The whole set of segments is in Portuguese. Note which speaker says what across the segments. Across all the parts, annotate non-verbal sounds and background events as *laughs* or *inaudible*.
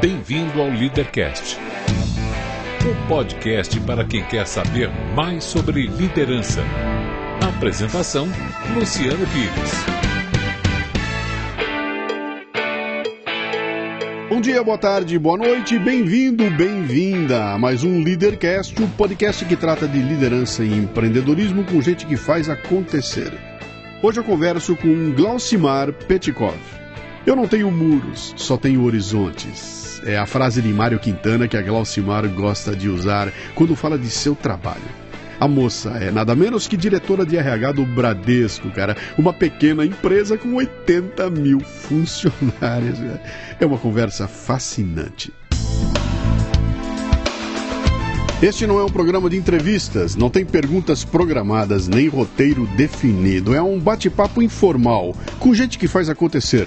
Speaker 1: Bem-vindo ao Leadercast, o podcast para quem quer saber mais sobre liderança. Apresentação: Luciano Pires.
Speaker 2: Bom dia, boa tarde, boa noite, bem-vindo, bem-vinda a mais um Leadercast, o podcast que trata de liderança e empreendedorismo com gente que faz acontecer. Hoje eu converso com Glaucimar Petkov. Eu não tenho muros, só tenho horizontes. É a frase de Mário Quintana que a Glaucimar gosta de usar quando fala de seu trabalho. A moça é nada menos que diretora de RH do Bradesco, cara. Uma pequena empresa com 80 mil funcionários. É uma conversa fascinante. Este não é um programa de entrevistas, não tem perguntas programadas nem roteiro definido. É um bate-papo informal com gente que faz acontecer,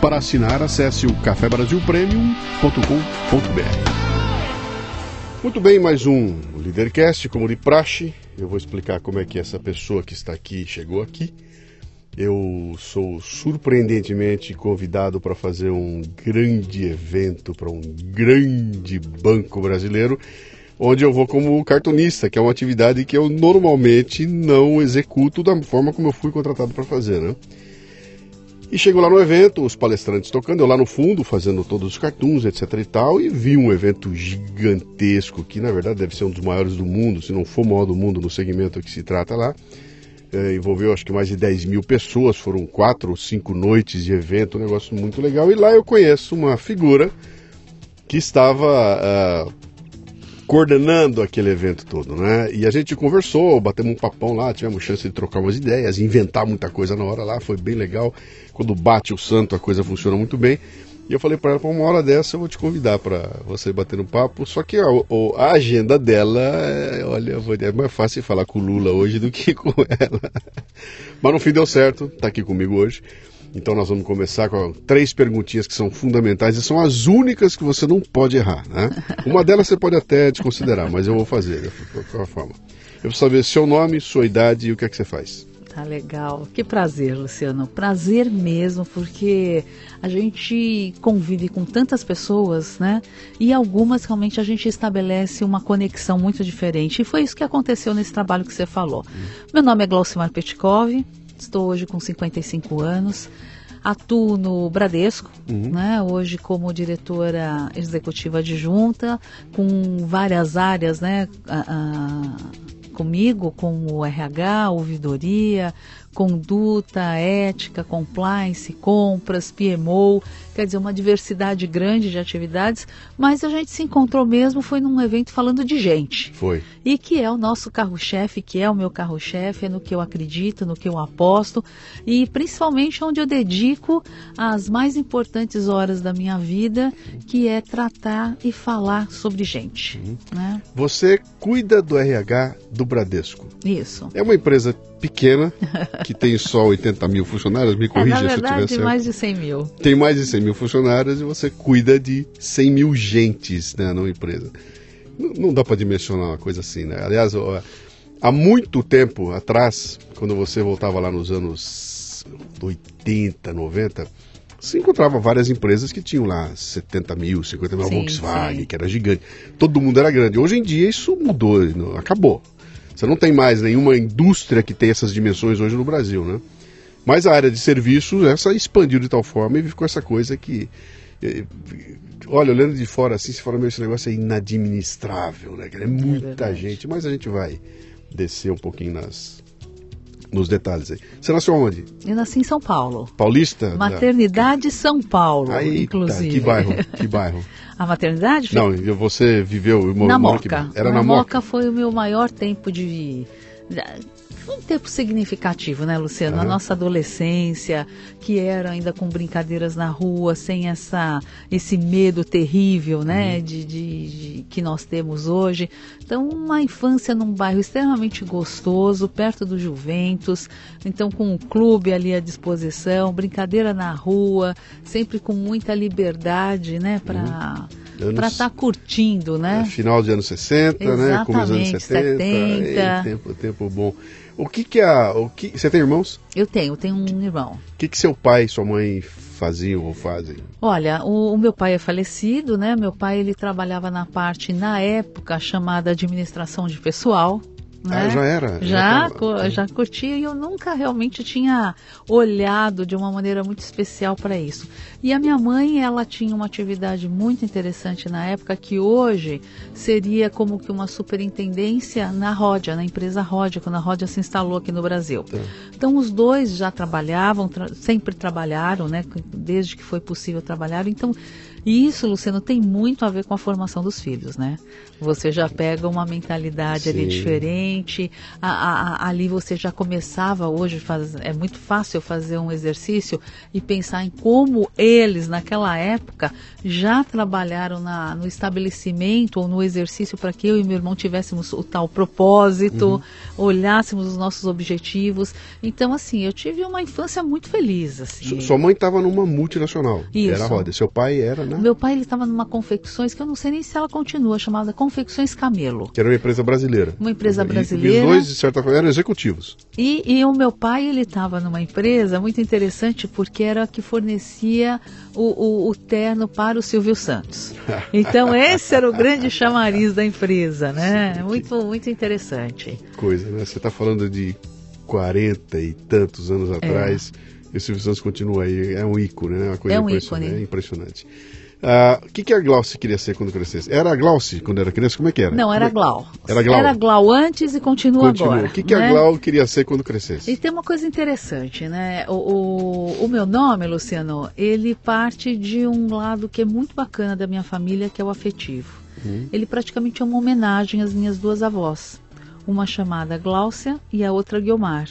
Speaker 2: Para assinar, acesse o cafebrasilpremium.com.br. Muito bem, mais um Leadercast, como de praxe. Eu vou explicar como é que essa pessoa que está aqui chegou aqui. Eu sou surpreendentemente convidado para fazer um grande evento para um grande banco brasileiro, onde eu vou como cartunista, que é uma atividade que eu normalmente não executo da forma como eu fui contratado para fazer, né? E chego lá no evento, os palestrantes tocando, eu lá no fundo fazendo todos os cartoons, etc e tal, e vi um evento gigantesco, que na verdade deve ser um dos maiores do mundo, se não for o maior do mundo no segmento que se trata lá. É, envolveu acho que mais de 10 mil pessoas, foram quatro ou cinco noites de evento, um negócio muito legal. E lá eu conheço uma figura que estava uh, coordenando aquele evento todo, né? E a gente conversou, batemos um papão lá, tivemos chance de trocar umas ideias, inventar muita coisa na hora lá, foi bem legal. Quando bate o santo, a coisa funciona muito bem. E eu falei para ela, uma hora dessa eu vou te convidar para você bater um papo. Só que a agenda dela, é, olha, é mais fácil falar com o Lula hoje do que *laughs* com ela. Mas no fim deu certo, tá aqui comigo hoje. Então nós vamos começar com três perguntinhas que são fundamentais e são as únicas que você não pode errar, né? *laughs* Uma delas você pode até desconsiderar, mas eu vou fazer de qualquer forma. Eu preciso saber seu nome, sua idade e o que é que você faz.
Speaker 3: Tá legal. Que prazer, Luciano. Prazer mesmo, porque a gente convive com tantas pessoas, né? E algumas realmente a gente estabelece uma conexão muito diferente. E foi isso que aconteceu nesse trabalho que você falou. Hum. Meu nome é Glaucimar Petkov, estou hoje com 55 anos. Atuo no Bradesco, uhum. né? hoje como diretora executiva adjunta, com várias áreas, né? A, a, comigo, com o RH, ouvidoria, conduta, ética, compliance, compras, PMO, quer dizer, uma diversidade grande de atividades, mas a gente se encontrou mesmo, foi num evento falando de gente.
Speaker 2: Foi.
Speaker 3: E que é o nosso carro-chefe, que é o meu carro-chefe, é no que eu acredito, no que eu aposto, e principalmente onde eu dedico as mais importantes horas da minha vida, que é tratar e falar sobre gente. Uhum. Né?
Speaker 2: Você cuida do RH do Bradesco.
Speaker 3: Isso.
Speaker 2: É uma empresa pequena, que tem só 80 mil funcionários, me corrija é,
Speaker 3: na verdade,
Speaker 2: se eu tiver certo.
Speaker 3: mais de 100 mil.
Speaker 2: Tem mais de 100 mil funcionários e você cuida de 100 mil gentes né, na empresa. Não, não dá para dimensionar uma coisa assim, né? Aliás, há muito tempo atrás, quando você voltava lá nos anos 80, 90, você encontrava várias empresas que tinham lá 70 mil, 50 mil, sim, Volkswagen, sim. que era gigante. Todo mundo era grande. Hoje em dia isso mudou, acabou. Você não tem mais nenhuma indústria que tem essas dimensões hoje no Brasil, né? Mas a área de serviços, essa expandiu de tal forma e ficou essa coisa que. Eh, olha, olhando de fora assim, se fala, meu, esse negócio é inadministrável, né? É muita é gente, mas a gente vai descer um pouquinho nas, nos detalhes aí. Você nasceu onde?
Speaker 3: Eu nasci em São Paulo.
Speaker 2: Paulista?
Speaker 3: Maternidade São Paulo, Eita, inclusive.
Speaker 2: Que bairro? Que *laughs* bairro?
Speaker 3: A maternidade?
Speaker 2: Não, você viveu...
Speaker 3: Na Moca. Era na, na Moca. Moca foi o meu maior tempo de um tempo significativo, né, Luciano? A nossa adolescência, que era ainda com brincadeiras na rua, sem essa, esse medo terrível, né, de, de, de que nós temos hoje. Então, uma infância num bairro extremamente gostoso, perto do Juventus, então com um clube ali à disposição, brincadeira na rua, sempre com muita liberdade, né, para
Speaker 2: Anos-
Speaker 3: para estar curtindo, né?
Speaker 2: Final de anos 60, né? Começo dos anos
Speaker 3: Exatamente,
Speaker 2: 70.
Speaker 3: 70.
Speaker 2: Ei, tempo, tempo bom. O que que a... O que, você tem irmãos?
Speaker 3: Eu tenho, tenho um irmão.
Speaker 2: O que que seu pai e sua mãe faziam ou fazem?
Speaker 3: Olha, o, o meu pai é falecido, né? Meu pai ele trabalhava na parte na época chamada administração de pessoal. Né?
Speaker 2: Ah, já era?
Speaker 3: Já,
Speaker 2: tava-
Speaker 3: co- já curtia e eu nunca realmente tinha olhado de uma maneira muito especial para isso. E a minha mãe, ela tinha uma atividade muito interessante na época que hoje seria como que uma superintendência na Ródia, na empresa Ródia, quando a Ródia se instalou aqui no Brasil.
Speaker 2: Tá.
Speaker 3: Então os dois já trabalhavam, tra- sempre trabalharam, né? Desde que foi possível trabalhar. Então e isso, Luciano, tem muito a ver com a formação dos filhos, né? Você já pega uma mentalidade ali
Speaker 2: Sim.
Speaker 3: diferente, a- a- a- ali você já começava hoje, faz, é muito fácil fazer um exercício e pensar em como eles, naquela época, já trabalharam na- no estabelecimento ou no exercício para que eu e meu irmão tivéssemos o tal propósito, olhássemos os nossos objetivos. Então, assim, eu tive uma infância muito feliz, assim.
Speaker 2: Su- Sua mãe estava numa multinacional.
Speaker 3: Isso.
Speaker 2: Era roda. Seu pai era, né?
Speaker 3: Meu pai ele estava numa confecções que eu não sei nem se ela continua, chamada Confecções Camelo.
Speaker 2: Que era uma empresa brasileira.
Speaker 3: Uma empresa
Speaker 2: E- E,
Speaker 3: brasileira.
Speaker 2: os dois, de certa forma, eram executivos.
Speaker 3: E, e o meu pai ele estava numa empresa muito interessante porque era a que fornecia o, o, o terno para o Silvio Santos. *laughs* Então esse era o grande chamariz da empresa, né? Muito muito interessante.
Speaker 2: Coisa, né? Você está falando de 40 e tantos anos atrás. E o Silvio Santos continua aí. É um ícone, né? Uma coisa
Speaker 3: É um ícone.
Speaker 2: É impressionante. Ah, O que, que a Glaucia queria ser quando crescesse? Era a Glaucia quando era criança? Como é que era?
Speaker 3: Não, era
Speaker 2: é-
Speaker 3: Glau.
Speaker 2: Era Glau.
Speaker 3: Era Glau antes e continua,
Speaker 2: Continua.
Speaker 3: agora.
Speaker 2: O que, que
Speaker 3: né?
Speaker 2: a Glau queria ser quando crescesse?
Speaker 3: E tem uma coisa interessante, né? O, o, o meu nome, Luciano, ele parte de um lado que é muito bacana da minha família, que é o afetivo. Ele praticamente é uma homenagem às minhas duas avós. Uma chamada Gláucia e a outra Guiomar.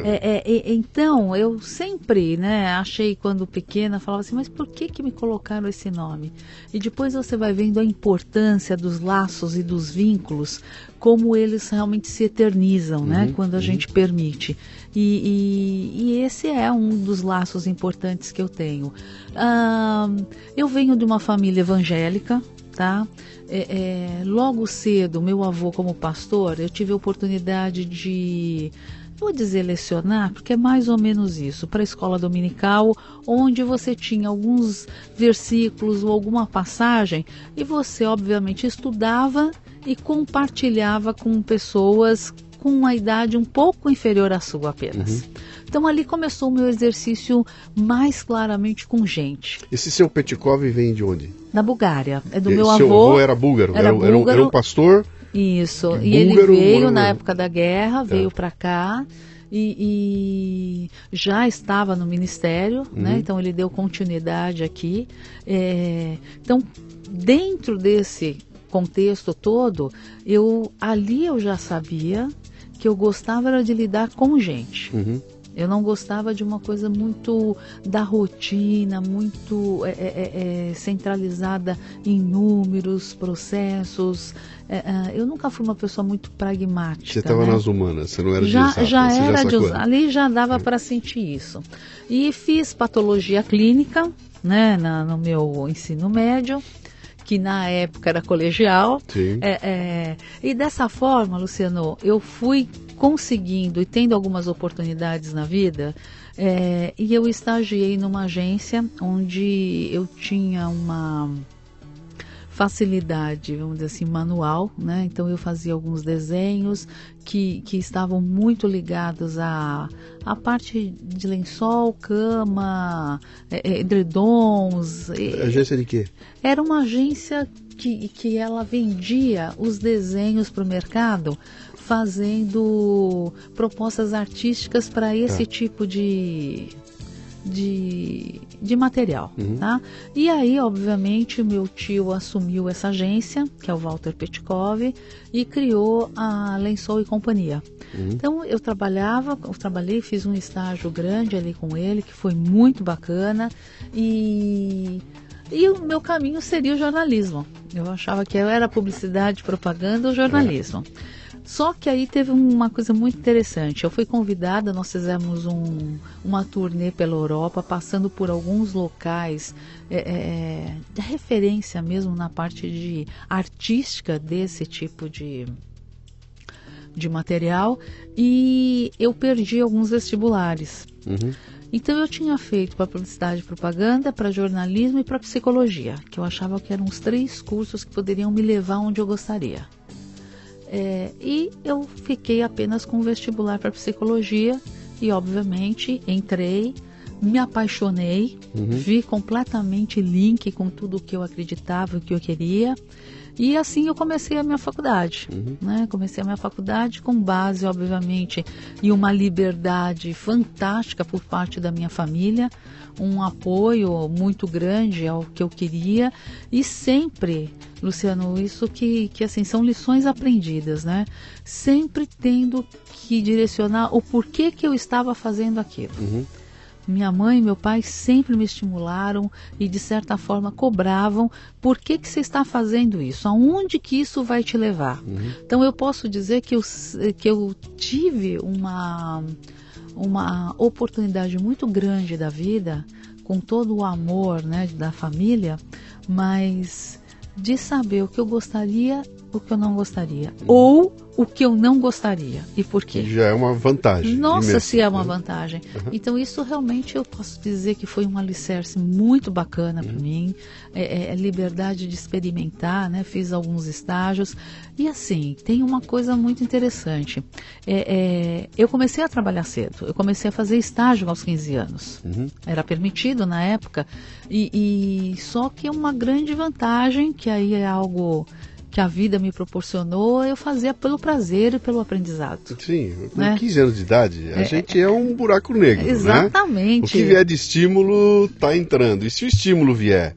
Speaker 3: É, é, então, eu sempre, né, achei quando pequena, falava assim, mas por que que me colocaram esse nome? E depois você vai vendo a importância dos laços e dos vínculos, como eles realmente se eternizam, né, quando a gente permite. E, e- e esse é um dos laços importantes que eu tenho. Ah, eu venho de uma família evangélica, tá? É, é, logo cedo, meu avô como pastor, eu tive a oportunidade de vou dizer lecionar, porque é mais ou menos isso, para a escola dominical, onde você tinha alguns versículos ou alguma passagem e você, obviamente, estudava e compartilhava com pessoas com uma idade um pouco inferior à sua apenas. Então ali começou o meu exercício mais claramente com gente.
Speaker 2: Esse seu Petkov vem de onde?
Speaker 3: Da Bulgária. É do
Speaker 2: E
Speaker 3: meu
Speaker 2: seu
Speaker 3: avô.
Speaker 2: avô era búlgaro?
Speaker 3: era
Speaker 2: era, um- era um-
Speaker 3: búlgaro.
Speaker 2: era um pastor?
Speaker 3: Isso.
Speaker 2: E
Speaker 3: E ele veio na época da guerra, veio para cá e, e já estava no ministério, né? Então ele deu continuidade aqui. É, então, dentro desse contexto todo, eu ali eu já sabia que eu gostava de lidar com gente.
Speaker 2: Uhum.
Speaker 3: Eu não gostava de uma coisa muito da rotina, muito é, é, é, é, centralizada em números, processos. É, é, eu nunca fui uma pessoa muito pragmática.
Speaker 2: Você estava
Speaker 3: né?
Speaker 2: nas humanas, você não era de
Speaker 3: já,
Speaker 2: exatas,
Speaker 3: já era de
Speaker 2: sacou.
Speaker 3: usar. Ali já dava para sentir isso. E fiz patologia clínica, né, na- no meu ensino médio, que na época era colegial.
Speaker 2: Sim.
Speaker 3: É, é, e dessa forma, Luciano, eu fui conseguindo e tendo algumas oportunidades na vida. é, e eu estagiei numa agência onde eu tinha uma facilidade, vamos dizer assim, manual, né? Então eu fazia alguns desenhos que, que estavam muito ligados à, à parte de lençol, cama, é, é, edredons.
Speaker 2: Agência de quê?
Speaker 3: era uma agência que, que ela vendia os desenhos para o mercado, fazendo propostas artísticas para esse
Speaker 2: Tá.
Speaker 3: tipo de, de de material,
Speaker 2: Uhum.
Speaker 3: tá? E aí, obviamente, meu tio assumiu essa agência, que é o Walter Petkov, e criou a Lençol e Companhia.
Speaker 2: Uhum.
Speaker 3: Então, eu trabalhava, eu trabalhei, fiz um estágio grande ali com ele, que foi muito bacana, e... E o meu caminho seria o jornalismo. Eu achava que era publicidade, propaganda ou jornalismo. Só que aí teve uma coisa muito interessante. Eu fui convidada, nós fizemos um, uma turnê pela Europa, passando por alguns locais é, é, de referência mesmo na parte de artística desse tipo de, de material, e eu perdi alguns vestibulares.
Speaker 2: Uhum.
Speaker 3: Então eu tinha feito para publicidade e propaganda, para jornalismo e para psicologia, que eu achava que eram os três cursos que poderiam me levar onde eu gostaria. É, e eu fiquei apenas com vestibular para psicologia e, obviamente, entrei, me apaixonei, vi completamente link com tudo o que eu acreditava, o que eu queria. E assim eu comecei a minha faculdade. Né? Comecei a minha faculdade com base, obviamente, em uma liberdade fantástica por parte da minha família, um apoio muito grande ao que eu queria e sempre, Luciano, isso que, que assim são lições aprendidas, né? Sempre tendo que direcionar o porquê que eu estava fazendo aquilo.
Speaker 2: Uhum.
Speaker 3: Minha mãe e meu pai sempre me estimularam e de certa forma cobravam por que, que você está fazendo isso, aonde que isso vai te levar. Então eu posso dizer que eu, que eu tive uma, uma oportunidade muito grande da vida, com todo o amor né, da família, mas de saber o que eu gostaria, o que eu não gostaria, ou o que eu não gostaria e por quê.
Speaker 2: Já é uma vantagem.
Speaker 3: Nossa,
Speaker 2: imensa,
Speaker 3: se é uma
Speaker 2: né?
Speaker 3: vantagem. Então, isso realmente eu posso dizer que foi um alicerce muito bacana para mim. É, é, liberdade de experimentar, né? Fiz alguns estágios. E assim, tem uma coisa muito interessante. É, é, eu comecei a trabalhar cedo. Eu comecei a fazer estágio aos 15 anos.
Speaker 2: Uhum.
Speaker 3: Era permitido na época. E, e só que é uma grande vantagem, que aí é algo que a vida me proporcionou, eu fazia pelo prazer e pelo aprendizado.
Speaker 2: Sim, com
Speaker 3: Né?
Speaker 2: 15 anos de idade, a gente é um buraco negro, né?
Speaker 3: Exatamente.
Speaker 2: O que vier de estímulo tá entrando. E se o estímulo vier,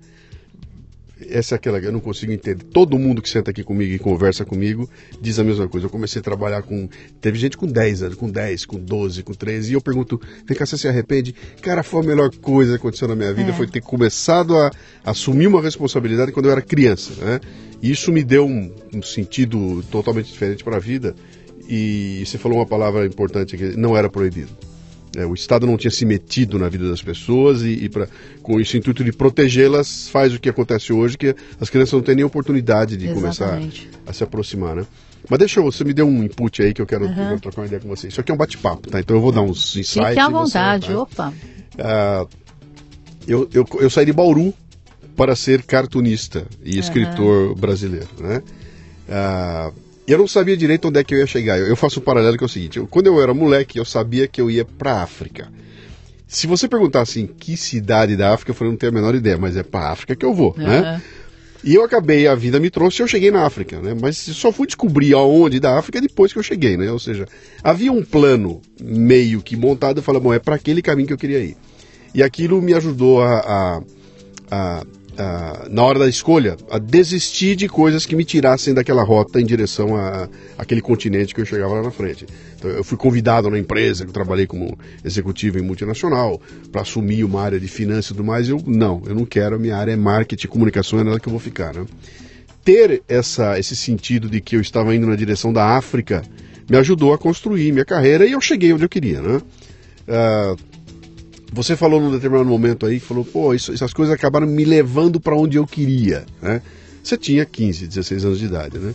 Speaker 2: essa é aquela que eu não consigo entender. Todo mundo que senta aqui comigo e conversa comigo diz a mesma coisa. Eu comecei a trabalhar com. Teve gente com 10 anos, com 10, com 12, com 13. E eu pergunto, vem cá, você se arrepende? Cara, foi a melhor coisa que aconteceu na minha vida.
Speaker 3: É.
Speaker 2: Foi ter começado a assumir uma responsabilidade quando eu era criança. Né? E isso me deu um, um sentido totalmente diferente para a vida. E você falou uma palavra importante aqui: não era proibido. É, o Estado não tinha se metido na vida das pessoas e, e pra, com esse intuito de protegê-las, faz o que acontece hoje, que as crianças não têm nem oportunidade de
Speaker 3: Exatamente.
Speaker 2: começar a se aproximar, né? Mas deixa eu, você me deu um input aí que eu quero,
Speaker 3: Uhum.
Speaker 2: eu quero trocar uma ideia com você. Isso aqui é um bate-papo, tá? Então eu vou dar uns insights.
Speaker 3: Fique à
Speaker 2: e você-
Speaker 3: vontade,
Speaker 2: tá?
Speaker 3: opa.
Speaker 2: Ah, eu, eu, eu saí de Bauru para ser cartunista e escritor brasileiro, né? Ah, eu não sabia direito onde é que eu ia chegar. Eu, eu faço um paralelo que é o seguinte: eu- quando eu era moleque, eu sabia que eu ia para África. Se você perguntar assim, que cidade da África, eu falei, não tenho a menor ideia, mas é para África que eu vou, né?
Speaker 3: Aham.
Speaker 2: E eu acabei, a vida me trouxe e eu cheguei na África, né? Mas só fui descobrir aonde da África depois que eu cheguei, né? Ou seja, havia um plano meio que montado, eu falei, bom, é para aquele caminho que eu queria ir. E aquilo me ajudou a, a- a- a- na hora da escolha, a desistir de coisas que me tirassem daquela rota em direção a aquele continente que eu chegava lá na frente. Então, eu fui convidado na empresa, que eu trabalhei como executivo em multinacional, para assumir uma área de finanças e tudo mais. Eu, não, eu não quero, a minha área é marketing, comunicação, é nela que eu vou ficar, né? Ter essa, esse sentido de que eu estava indo na direção da África me ajudou a construir minha carreira e eu cheguei onde eu queria, né? Ah, você falou num determinado momento aí, falou, pô, isso- essas coisas acabaram me levando para onde eu queria, né? Você tinha 15, 16 anos de idade, né?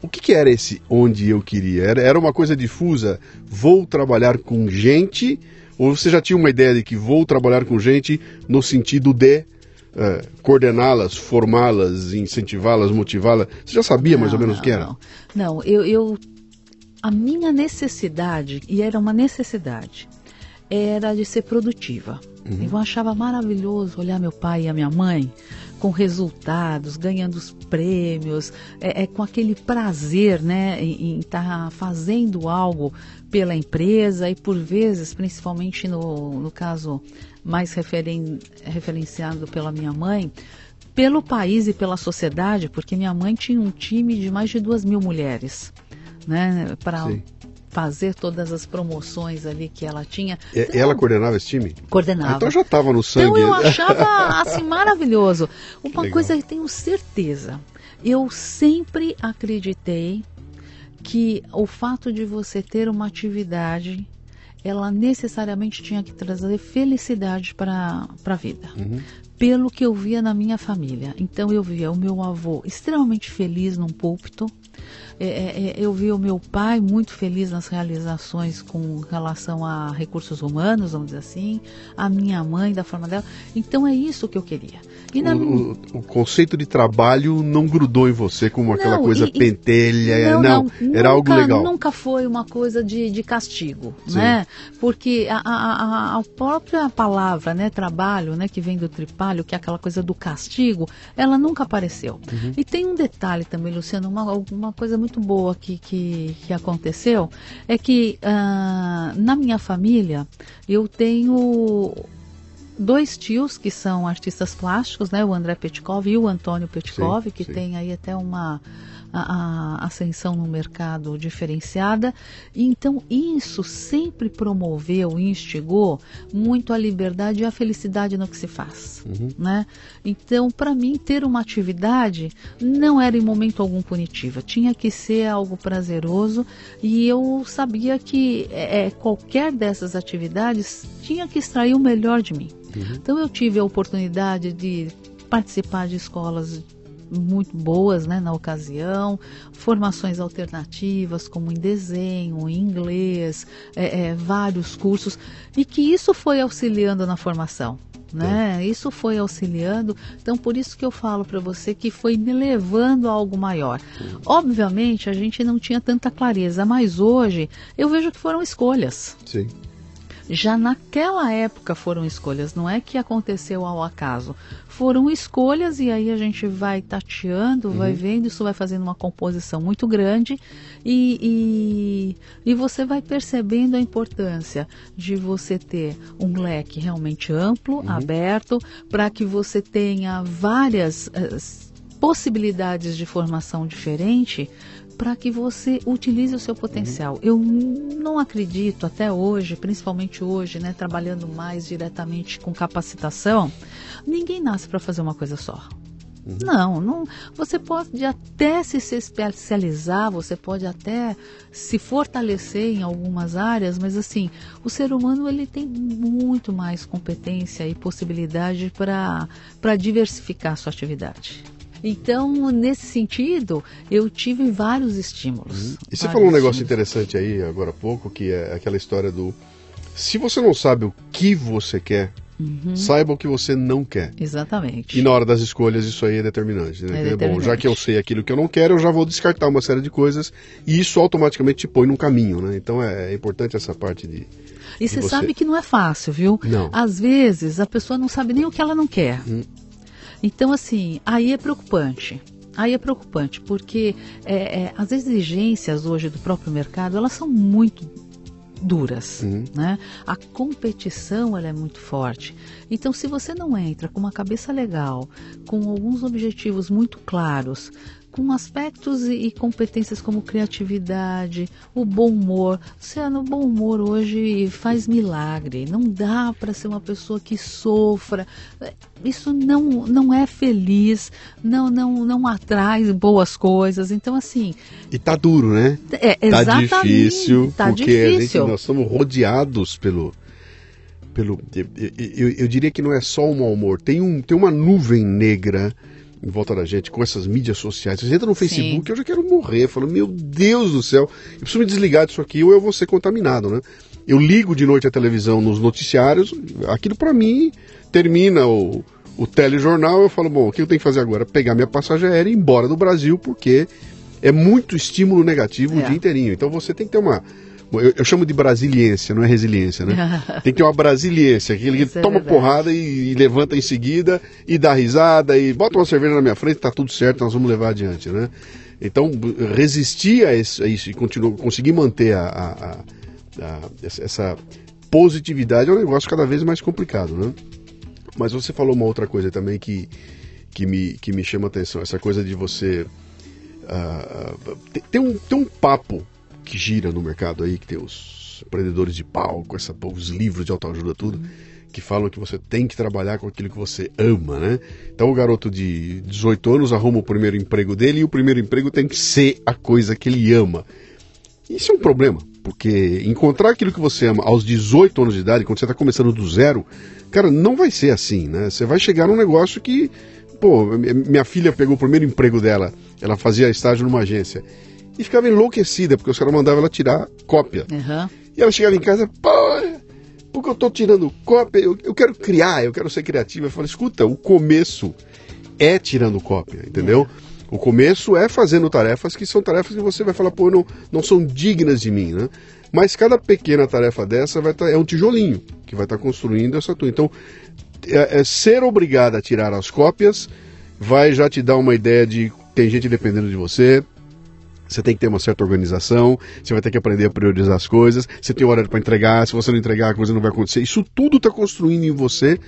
Speaker 2: O que, que era esse onde eu queria? Era, era uma coisa difusa, vou trabalhar com gente, ou você já tinha uma ideia de que vou trabalhar com gente no sentido de eh, coordená-las, formá-las, incentivá-las, motivá-las? Você já sabia mais ou
Speaker 3: Não,
Speaker 2: menos o que era?
Speaker 3: Não, Não, eu, eu. A minha necessidade, e era uma necessidade, era de ser produtiva. Uhum. Eu achava maravilhoso olhar meu pai e a minha mãe com resultados, ganhando os prêmios, é, é com aquele prazer né, em estar tá fazendo algo pela empresa e por vezes, principalmente no, no caso mais referen, referenciado pela minha mãe, pelo país e pela sociedade, porque minha mãe tinha um time de mais de duas mil mulheres, né, para fazer todas as promoções ali que ela tinha.
Speaker 2: Então, ela coordenava esse time?
Speaker 3: Coordenava. Ah,
Speaker 2: então já estava no sangue.
Speaker 3: Então eu achava *laughs* assim maravilhoso. Uma Legal. coisa que tenho certeza, eu sempre acreditei que o fato de você ter uma atividade ela necessariamente tinha que trazer felicidade para a vida. Uhum. Pelo que eu via na minha família. Então eu via o meu avô extremamente feliz num púlpito, é, é, é, eu vi o meu pai muito feliz nas realizações com relação a recursos humanos, vamos dizer assim, a minha mãe da forma dela. Então é isso que eu queria.
Speaker 2: Na... O, o, conceito de trabalho não grudou em você como não, aquela coisa e, pentelha, não, não, não era algo legal.
Speaker 3: Nunca foi uma coisa de, de castigo, Sim. né? Porque a, a, a, própria palavra, né, trabalho, né, que vem do tripalho, que é aquela coisa do castigo, ela nunca apareceu. Uhum. E tem um detalhe também, Luciano, uma, uma coisa muito boa que, que, que aconteceu é que uh, na minha família eu tenho dois tios que são artistas plásticos, né? O André Petkov e o Antônio Petkov, sim, que sim. tem aí até uma a, a, ascensão no mercado diferenciada. Então, isso sempre promoveu e instigou muito a liberdade e a felicidade no que se faz. Uhum. Né? Então, para mim, ter uma atividade não era em momento algum punitiva, tinha que ser algo prazeroso e eu sabia que é, é qualquer dessas atividades tinha que extrair o melhor de mim. Uhum. Então, eu tive a oportunidade de participar de escolas muito boas né, na ocasião, formações alternativas, como em desenho, em inglês, é, é, vários cursos, e que isso foi auxiliando na formação. Né? É. Isso foi auxiliando, então por isso que eu falo para você que foi me levando a algo maior. Obviamente a gente não tinha tanta clareza, mas hoje eu vejo que foram escolhas.
Speaker 2: Sim
Speaker 3: já naquela época foram escolhas, não é que aconteceu ao acaso. Foram escolhas e aí a gente vai tateando, uhum. vai vendo, isso vai fazendo uma composição muito grande e, e, e você vai percebendo a importância de você ter um leque realmente amplo, uhum. aberto, para que você tenha várias. Uh, possibilidades de formação diferente para que você utilize o seu potencial. Eu não acredito até hoje, principalmente hoje, né, trabalhando mais diretamente com capacitação, ninguém nasce para fazer uma coisa só. Uhum. Não, não, você pode até se especializar, você pode até se fortalecer em algumas áreas, mas assim, o ser humano ele tem muito mais competência e possibilidade para diversificar a sua atividade. Então, nesse sentido, eu tive vários estímulos. Uhum.
Speaker 2: E você falou um negócio interessante aí agora há pouco, que é aquela história do se você não sabe o que você quer, Uhum. Saiba o que você não quer.
Speaker 3: Exatamente.
Speaker 2: E na hora das escolhas isso aí é determinante. Né? É determinante. Bom, já que eu sei aquilo que eu não quero, eu já vou descartar uma série de coisas e isso automaticamente te põe num caminho, né? Então é, é importante essa parte de.
Speaker 3: E você sabe que não é fácil, viu?
Speaker 2: Não.
Speaker 3: Às vezes a pessoa não sabe nem o que ela não quer. Hum. Então, assim, aí é preocupante. Aí é preocupante, porque é, é, as exigências hoje do próprio mercado, elas são muito duras, uhum. né? A competição ela é muito forte. Então, se você não entra com uma cabeça legal, com alguns objetivos muito claros, com aspectos e, competências como criatividade, o bom humor. Luciano, o bom humor hoje faz milagre. Não dá para ser uma pessoa que sofra. Isso não, não é feliz, não, não, não atrai boas coisas. Então, assim.
Speaker 2: E tá duro, né?
Speaker 3: É, exatamente. Tá difícil,
Speaker 2: tá porque difícil. Gente, nós somos rodeados pelo. pelo eu, eu, eu diria que não é só o mau humor, tem, um, tem uma nuvem negra em volta da gente com essas mídias sociais. Você entra no Facebook, Sim. eu já quero morrer. Falo, meu Deus do céu, eu preciso me desligar disso aqui ou eu vou ser contaminado, né? Eu ligo de noite a televisão nos noticiários, aquilo para mim termina o, o telejornal, eu falo, bom, o que eu tenho que fazer agora? Pegar minha passagem aérea e ir embora do Brasil, porque é muito estímulo negativo é. o dia inteirinho. Então você tem que ter uma, Eu, eu, chamo de brasiliência, não é resiliência, né? *laughs* Tem que ter uma brasiliência, aquele que Isso toma é porrada e, e, levanta em seguida e dá risada e bota uma cerveja na minha frente, tá tudo certo, nós vamos levar adiante, né? Então, resistir a isso, a isso e continuar, conseguir manter a, a, essa positividade é um negócio cada vez mais complicado, né? Mas você falou uma outra coisa também que, que, me, que me chama a atenção, essa coisa de você... Uh, tem, um, tem um papo que gira no mercado aí, que tem os empreendedores de palco, essa, os livros de autoajuda, tudo, que falam que você tem que trabalhar com aquilo que você ama, né? Então o garoto de 18 anos arruma o primeiro emprego dele e o primeiro emprego tem que ser a coisa que ele ama. Isso é um problema, porque encontrar aquilo que você ama aos 18 anos de idade, quando você está começando do zero, cara, não vai ser assim, né? Você vai chegar num negócio que, pô, minha filha pegou o primeiro emprego dela, ela fazia estágio numa agência e ficava enlouquecida, porque os caras mandavam ela tirar cópia. Uhum. E ela chegava em casa, pô, porque eu estou tirando cópia, eu, eu, quero criar, eu quero ser criativa. Eu falei, escuta, o começo é tirando cópia, entendeu? É. O começo é fazendo tarefas que são tarefas que você vai falar, pô, não, não são dignas de mim, né? Mas cada pequena tarefa dessa vai tá, é um tijolinho que vai estar tá construindo essa tua. Então, é, é ser obrigado a tirar as cópias vai já te dar uma ideia de tem gente dependendo de você, você tem que ter uma certa organização, você vai ter que aprender a priorizar as coisas, você tem horário para entregar, se você não entregar, a coisa não vai acontecer. Isso tudo está construindo em você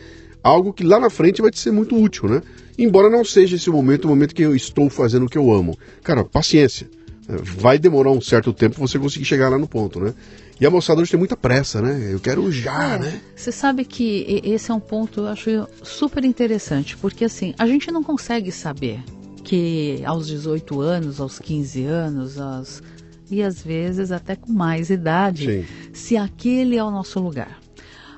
Speaker 2: algo que lá na frente vai te ser muito útil, né? Embora não seja esse momento, o momento que eu estou fazendo o que eu amo. Cara, paciência. Vai demorar um certo tempo você conseguir chegar lá no ponto, né? E a moçada hoje tem muita pressa, né? Eu quero já, é, né?
Speaker 3: Você sabe que esse é um ponto eu acho super interessante, porque assim, a gente não consegue saber que aos 18 anos, aos 15 anos, aos, e às vezes até com mais idade, Sim. se aquele é o nosso lugar.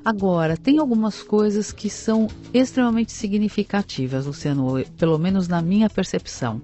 Speaker 3: Agora, tem algumas coisas que são extremamente significativas, Luciano, pelo menos na minha percepção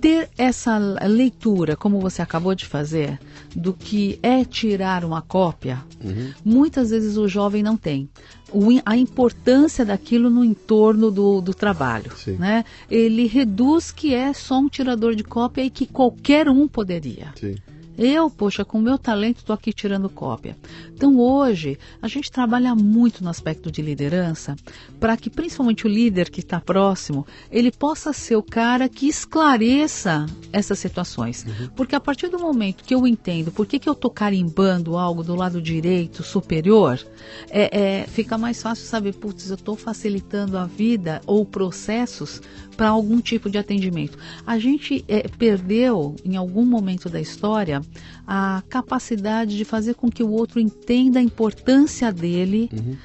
Speaker 3: ter essa leitura, como você acabou de fazer, do que é tirar uma cópia, uhum. muitas vezes o jovem não tem. O, a importância daquilo no entorno do, do trabalho. Né? Ele reduz que é só um tirador de cópia e que qualquer um poderia. Sim. Eu, poxa, com o meu talento estou aqui tirando cópia. Então hoje a gente trabalha muito no aspecto de liderança para que principalmente o líder que está próximo ele possa ser o cara que esclareça essas situações. Uhum. Porque a partir do momento que eu entendo por que, que eu estou carimbando algo do lado direito superior, é, é fica mais fácil saber, putz, eu estou facilitando a vida ou processos para algum tipo de atendimento. A gente é, perdeu, em algum momento da história, a capacidade de fazer com que o outro entenda a importância dele uhum.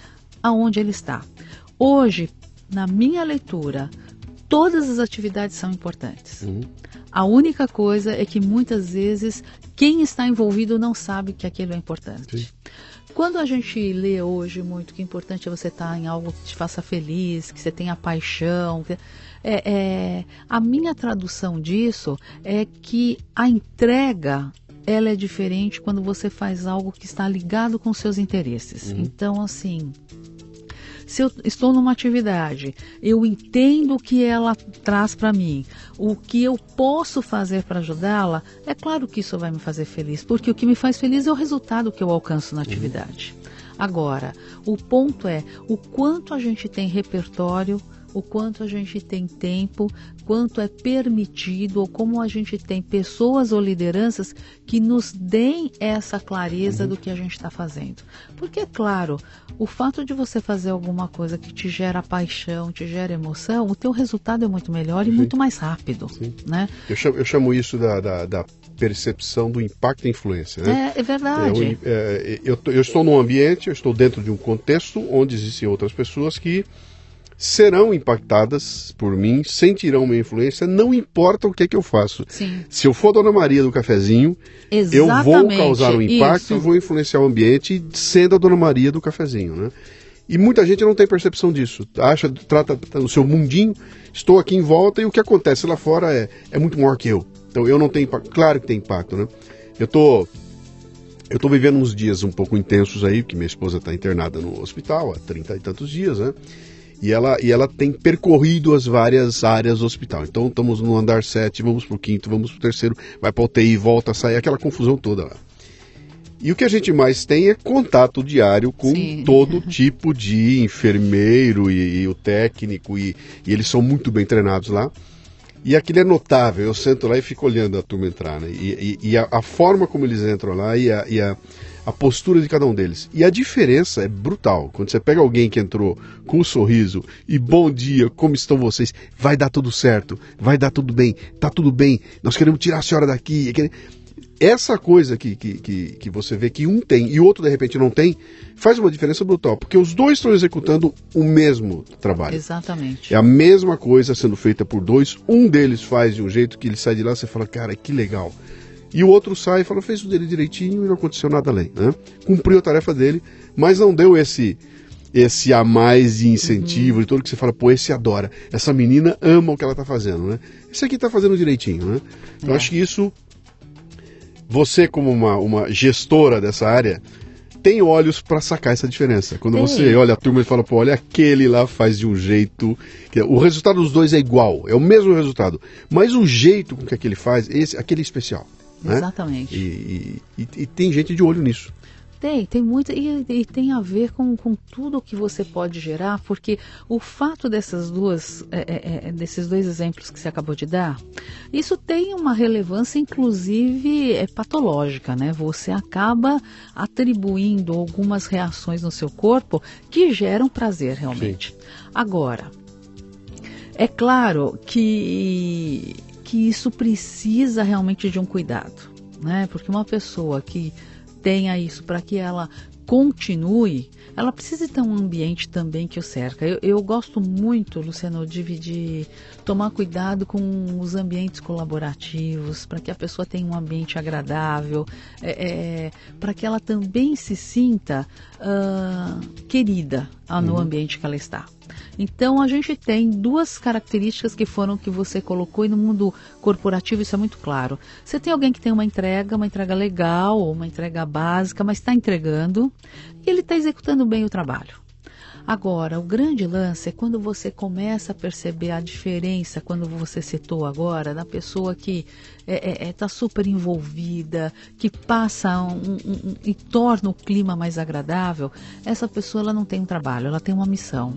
Speaker 3: aonde ele está. Hoje, na minha leitura, todas as atividades são importantes. Uhum. A única coisa é que muitas vezes quem está envolvido não sabe que aquilo é importante. Sim. Quando a gente lê hoje muito que é importante é você estar em algo que te faça feliz, que você tenha paixão, é, é, a minha tradução disso é que a entrega ela é diferente quando você faz algo que está ligado com seus interesses. Uhum. Então, assim, se eu estou numa atividade, eu entendo o que ela traz para mim, o que eu posso fazer para ajudá-la, é claro que isso vai me fazer feliz, porque o que me faz feliz é o resultado que eu alcanço na uhum. atividade. Uhum. Agora, o ponto é o quanto a gente tem repertório o quanto a gente tem tempo, quanto é permitido ou como a gente tem pessoas ou lideranças que nos deem essa clareza do que a gente está fazendo. Porque, é claro, o fato de você fazer alguma coisa que te gera paixão, te gera emoção, o teu resultado é muito melhor e Sim. muito mais rápido. Sim. Né?
Speaker 2: Eu, chamo, eu chamo isso da, da, da percepção do impacto e influência. Né?
Speaker 3: É, é verdade.
Speaker 2: É, é, eu, eu estou num ambiente, eu estou dentro de um contexto onde existem outras pessoas que serão impactadas por mim, sentirão minha influência, não importa o que é que eu faço. Sim. Se eu for Dona Maria do cafezinho, Exatamente, eu vou causar um impacto isso. e vou influenciar o ambiente sendo a Dona Maria do cafezinho, né? E muita gente não tem percepção disso. Acha, trata tá no seu mundinho, estou aqui em volta e o que acontece lá fora é, é muito maior que eu. Então eu não tenho impacto. Claro que tem impacto, né? Eu tô eu tô vivendo uns dias um pouco intensos aí, porque minha esposa está internada no hospital há 30 e tantos dias, né? E ela, e ela tem percorrido as várias áreas do hospital. Então estamos no andar 7, vamos para o quinto, vamos para o terceiro, vai para o UTI, volta, sai, aquela confusão toda lá. E o que a gente mais tem é contato diário com
Speaker 3: Sim.
Speaker 2: todo tipo de enfermeiro e, e o técnico, e, e eles são muito bem treinados lá. E aquilo é notável, eu sento lá e fico olhando a turma entrar, né? E, e- a, a forma como eles entram lá e, a, e a, a postura de cada um deles. E a diferença é brutal. Quando você pega alguém que entrou com um sorriso e bom dia, como estão vocês? Vai dar tudo certo, vai dar tudo bem, tá tudo bem, nós queremos tirar a senhora daqui. Essa coisa que, que, que, que você vê que um tem e o outro de repente não tem, faz uma diferença brutal, porque os dois estão executando o mesmo trabalho.
Speaker 3: Exatamente.
Speaker 2: É a mesma coisa sendo feita por dois. Um deles faz de um jeito que ele sai de lá, você fala, cara, que legal. E o outro sai e fala, fez o dele direitinho e não aconteceu nada além. Né? Cumpriu a tarefa dele, mas não deu esse esse a mais de incentivo e tudo que você fala, pô, esse adora. Essa menina ama o que ela tá fazendo, né? Esse aqui tá fazendo direitinho, né? Então
Speaker 3: É.
Speaker 2: acho que isso, você como uma, uma gestora dessa área, tem olhos para sacar essa diferença. Quando
Speaker 3: Tem.
Speaker 2: você olha a turma e fala, pô, olha aquele lá faz de um jeito. que o resultado dos dois é igual, é o mesmo resultado. Mas o jeito com que aquele faz, esse, aquele é especial. Né?
Speaker 3: Exatamente.
Speaker 2: E, e- e- e tem gente de olho nisso.
Speaker 3: Tem, tem muito, e, e tem a ver com, com tudo que você pode gerar, porque o fato dessas duas, é, é, é, desses dois exemplos que você acabou de dar, isso tem uma relevância, inclusive, é, patológica, né? Você acaba atribuindo algumas reações no seu corpo que geram prazer realmente. Agora, é claro que, que isso precisa realmente de um cuidado, né? Porque uma pessoa que tenha isso para que ela continue, ela precisa ter um ambiente também que o cerca. Eu, eu gosto muito, Luciano, de, de tomar cuidado com os ambientes colaborativos, para que a pessoa tenha um ambiente agradável, é, é, para que ela também se sinta ah, querida ah, no ambiente que ela está. Então a gente tem duas características que foram que você colocou e no mundo corporativo isso é muito claro. Você tem alguém que tem uma entrega, uma entrega legal uma entrega básica, mas está entregando e ele está executando bem o trabalho. Agora, o grande lance é quando você começa a perceber a diferença, quando você citou agora, da pessoa que está é, é, tá super envolvida, que passa um, um, um, e torna o clima mais agradável, essa pessoa ela não tem um trabalho, ela tem uma missão.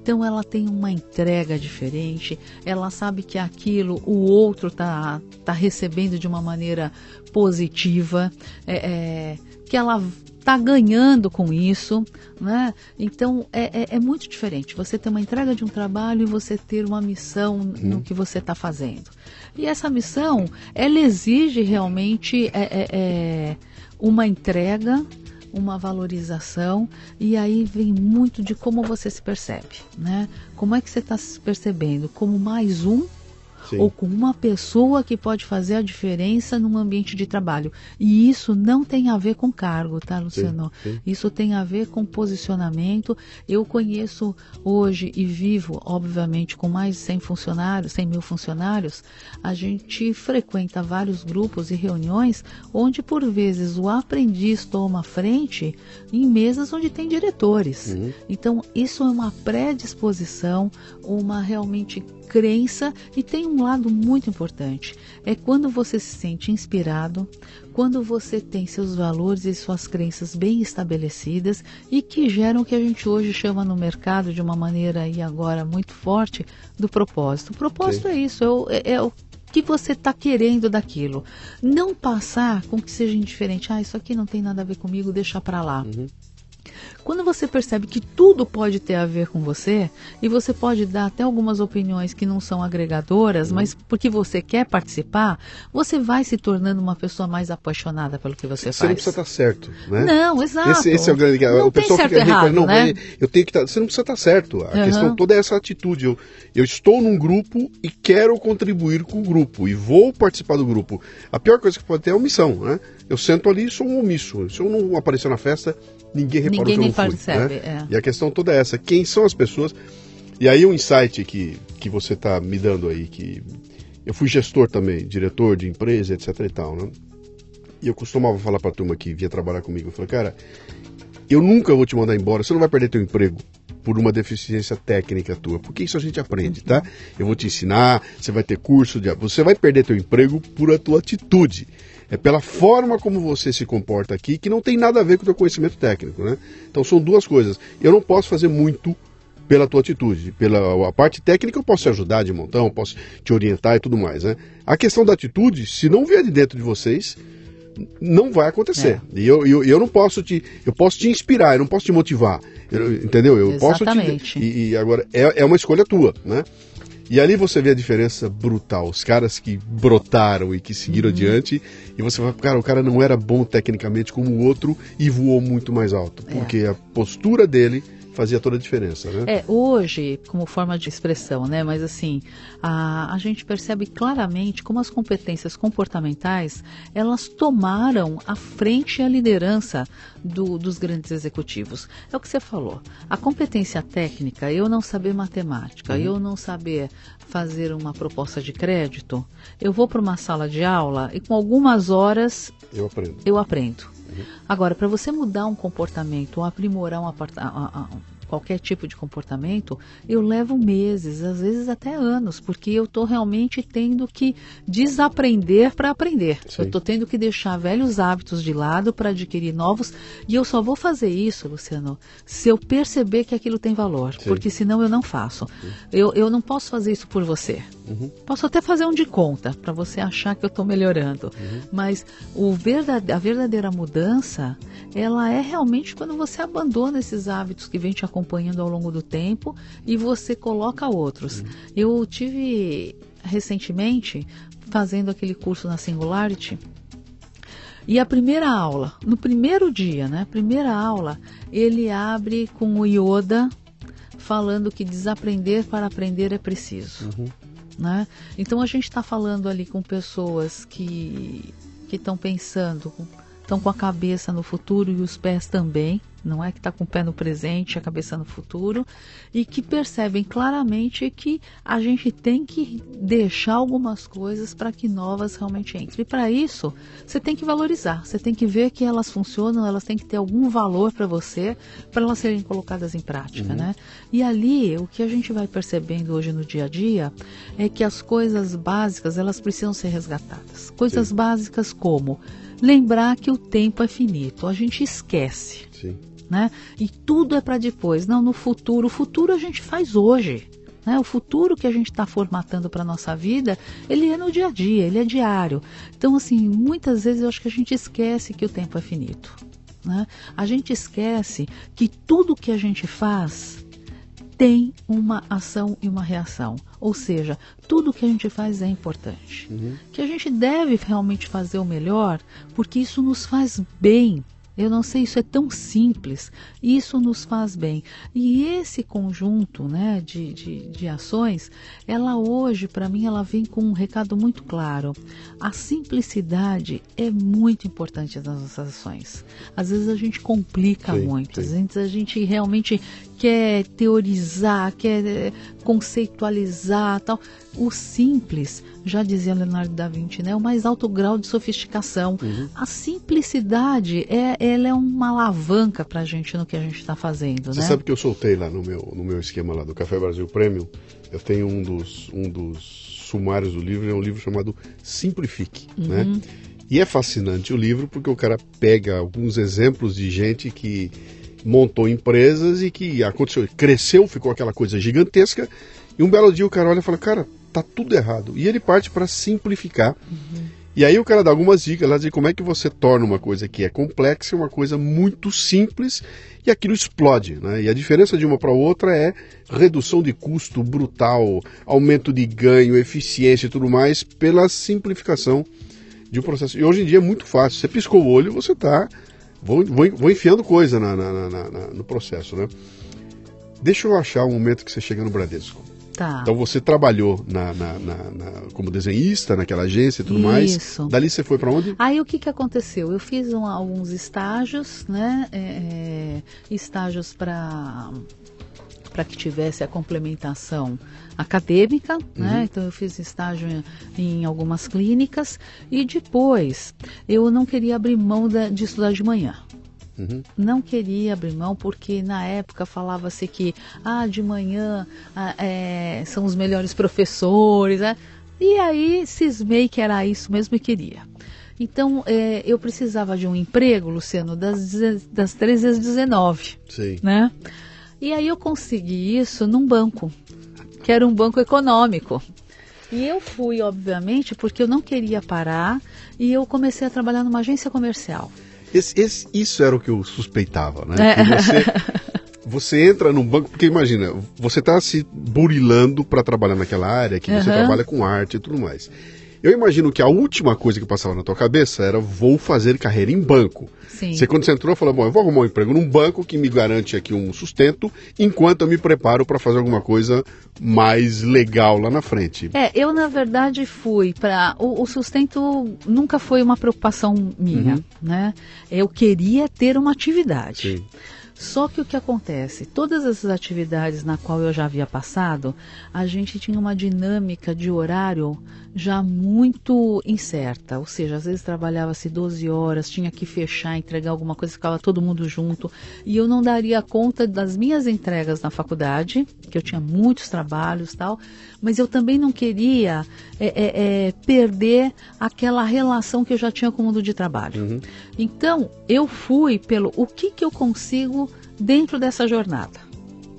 Speaker 3: Então ela tem uma entrega diferente, ela sabe que aquilo o outro está tá recebendo de uma maneira positiva, é, é, que ela está ganhando com isso, né? Então é, é, é, muito diferente. Você ter uma entrega de um trabalho e você ter uma missão hum. no que você está fazendo. E essa missão, ela exige realmente é, uma entrega uma valorização e aí vem muito de como você se percebe, né? Como é que você está se percebendo? Como mais um Sim. ou com uma pessoa que pode fazer a diferença num ambiente de trabalho. E isso não tem a ver com cargo, tá, Luciano? Sim, sim. Isso tem a ver com posicionamento. Eu conheço hoje e vivo, obviamente, com mais de 100 funcionários, 100 mil funcionários, a gente frequenta vários grupos e reuniões onde, por vezes, o aprendiz toma frente em mesas onde tem diretores. Uhum. Então, isso é uma predisposição, uma realmente crença e tem um lado muito importante. É quando você se sente inspirado, quando você tem seus valores e suas crenças bem estabelecidas e que geram o que a gente hoje chama no mercado de uma maneira aí agora muito forte do propósito. O propósito Sim. é isso, é o, é, é o que você está querendo daquilo. Não passar com que seja indiferente. Ah, isso aqui não tem nada a ver comigo, deixa para lá. Uhum. Quando você percebe que tudo pode ter a ver com você, e você pode dar até algumas opiniões que não são agregadoras, uhum. mas porque você quer participar, você vai se tornando uma pessoa mais apaixonada pelo que você,
Speaker 2: você
Speaker 3: faz.
Speaker 2: Você não precisa estar certo, né?
Speaker 3: Não, exato.
Speaker 2: Esse, esse é o grande.
Speaker 3: Não
Speaker 2: o pessoal
Speaker 3: certo
Speaker 2: fica
Speaker 3: errado,
Speaker 2: não,
Speaker 3: né?
Speaker 2: eu tenho que estar. Você não precisa estar certo. A uhum. questão toda é essa atitude. Eu, eu estou num grupo e quero contribuir com o grupo e vou participar do grupo. A pior coisa que pode ter é omissão, né? Eu sento ali e sou um omisso. Se eu não aparecer na festa, ninguém repara
Speaker 3: ninguém
Speaker 2: que eu
Speaker 3: nem
Speaker 2: não fui,
Speaker 3: percebe,
Speaker 2: né?
Speaker 3: é.
Speaker 2: E a questão toda é essa. Quem são as pessoas? E aí o um insight que, que você está me dando aí, que eu fui gestor também, diretor de empresa, etc e tal, né? E eu costumava falar para a turma que vinha trabalhar comigo, eu falei, cara, eu nunca vou te mandar embora, você não vai perder teu emprego por uma deficiência técnica tua. Porque isso a gente aprende, tá? Eu vou te ensinar, você vai ter curso, de, você vai perder teu emprego por a tua atitude. É pela forma como você se comporta aqui que não tem nada a ver com o teu conhecimento técnico, né? Então são duas coisas. Eu não posso fazer muito pela tua atitude. Pela a parte técnica eu posso te ajudar de montão, posso te orientar e tudo mais, né? A questão da atitude, se não vier de dentro de vocês, não vai acontecer. É. E eu, eu, eu não posso te. Eu posso te inspirar, eu não posso te motivar. Eu, entendeu? Eu
Speaker 3: Exatamente.
Speaker 2: posso te. E, e agora é, é uma escolha tua, né? E ali você vê a diferença brutal. Os caras que brotaram e que seguiram uhum. adiante. E você vai, cara, o cara não era bom tecnicamente como o outro e voou muito mais alto. É. Porque é. a postura dele fazia toda a diferença, né?
Speaker 3: É, hoje, como forma de expressão, né? Mas assim, a, a gente percebe claramente como as competências comportamentais, elas tomaram a frente e a liderança do, dos grandes executivos. É o que você falou. A competência técnica, eu não saber matemática, uhum. eu não saber fazer uma proposta de crédito, eu vou para uma sala de aula e com algumas horas
Speaker 2: eu aprendo.
Speaker 3: Eu aprendo. Agora, para você mudar um comportamento ou aprimorar um, qualquer tipo de comportamento, eu levo meses, às vezes até anos, porque eu estou realmente tendo que desaprender para aprender. Sim. Eu estou tendo que deixar velhos hábitos de lado para adquirir novos, e eu só vou fazer isso, Luciano, se eu perceber que aquilo tem valor, Sim. porque senão eu não faço. Eu, eu não posso fazer isso por você. Uhum. Posso até fazer um de conta para você achar que eu estou melhorando, uhum. mas o verdade, a verdadeira mudança, ela é realmente quando você abandona esses hábitos que vem te acompanhando ao longo do tempo e você coloca outros. Uhum. Eu tive recentemente fazendo aquele curso na Singularity. E a primeira aula, no primeiro dia, né? Primeira aula, ele abre com o Yoda falando que desaprender para aprender é preciso. Uhum. Né? Então a gente está falando ali com pessoas que estão pensando, estão com a cabeça no futuro e os pés também, não é que está com o pé no presente e a cabeça no futuro, e que percebem claramente que a gente tem que deixar algumas coisas para que novas realmente entrem. E para isso, você tem que valorizar, você tem que ver que elas funcionam, elas têm que ter algum valor para você, para elas serem colocadas em prática, uhum. né? E ali, o que a gente vai percebendo hoje no dia a dia é que as coisas básicas, elas precisam ser resgatadas. Coisas Sim. básicas como lembrar que o tempo é finito, a gente esquece. Sim né? E tudo é para depois. Não, no futuro. O futuro a gente faz hoje. Né? O futuro que a gente está formatando para a nossa vida, ele é no dia a dia, ele é diário. Então, assim, muitas vezes eu acho que a gente esquece que o tempo é finito. Né? A gente esquece que tudo que a gente faz tem uma ação e uma reação. Ou seja, tudo que a gente faz é importante. Uhum. Que a gente deve realmente fazer o melhor, porque isso nos faz bem eu não sei, isso é tão simples, isso nos faz bem. E esse conjunto né, de, de, de ações, ela hoje, para mim, ela vem com um recado muito claro. A simplicidade é muito importante nas nossas ações. Às vezes a gente complica sim, muito, sim. às vezes a gente realmente quer teorizar, quer eh, conceitualizar tal. O simples, já dizia Leonardo da Vinci, né, é o mais alto grau de sofisticação. Uhum. A simplicidade é, ela é uma alavanca para a gente no que a gente está fazendo.
Speaker 2: Você
Speaker 3: né?
Speaker 2: sabe que eu soltei lá no meu, no meu esquema lá do Café Brasil Premium, eu tenho um dos, um dos sumários do livro, é um livro chamado Simplifique, uhum. né? E é fascinante o livro porque o cara pega alguns exemplos de gente que montou empresas e que aconteceu, cresceu, ficou aquela coisa gigantesca. E um belo dia o cara olha e fala: Cara, tá tudo errado. E ele parte para simplificar. Uhum. E aí o cara dá algumas dicas lá de como é que você torna uma coisa que é complexa uma coisa muito simples e aquilo explode. Né? E a diferença de uma para outra é redução de custo brutal, aumento de ganho, eficiência e tudo mais pela simplificação de um processo. E hoje em dia é muito fácil. Você piscou o olho, você está Vou, vou, vou enfiando coisa na, na, na, no processo, né? Deixa eu achar o momento que você chega no Bradesco.
Speaker 3: Tá.
Speaker 2: Então você trabalhou na, na, na, na, como desenhista naquela agência e tudo Isso. mais. Dali você foi para onde?
Speaker 3: Aí o que, que aconteceu? Eu fiz um, alguns estágios, né? É, é estágios para para que tivesse a complementação acadêmica, né? uhum. né? Então eu fiz estágio em, em, algumas clínicas e depois eu não queria abrir mão de, de estudar de manhã. Uhum. Não queria abrir mão porque na época falava-se que ah, de manhã ah, é, são os melhores professores. Né? E aí cismei que era isso mesmo e queria. Então é, eu precisava de um emprego, Luciano, das, das 13 às 19. Sim. Né? E aí eu consegui isso num banco, que era um banco econômico. E eu fui, obviamente, porque eu não queria parar e eu comecei a trabalhar numa agência comercial.
Speaker 2: Esse, esse, isso era o que eu suspeitava, né? É. Você, *laughs* você, entra num banco, porque imagina, você está se burilando para trabalhar naquela área, que você uhum. trabalha com arte e tudo mais. Eu imagino que a última coisa que passava na tua cabeça era vou fazer carreira em banco. Sim. Você quando você entrou falou, bom, eu vou arrumar um emprego num banco que me garante aqui um sustento, enquanto eu me preparo para fazer alguma coisa mais legal lá na frente.
Speaker 3: É, eu na verdade fui para o, o, sustento nunca foi uma preocupação minha, uhum. né? Eu queria ter uma atividade. Sim. Só que o que acontece? Todas essas atividades na qual eu já havia passado, a gente tinha uma dinâmica de horário já muito incerta. Ou seja, às vezes trabalhava-se 12 horas, tinha que fechar, entregar alguma coisa, ficava todo mundo junto. E eu não daria conta das minhas entregas na faculdade, que eu tinha muitos trabalhos tal, mas eu também não queria é, é, é, perder aquela relação que eu já tinha com o mundo de trabalho. Uhum. Então, eu fui pelo o que, que eu consigo dentro dessa jornada.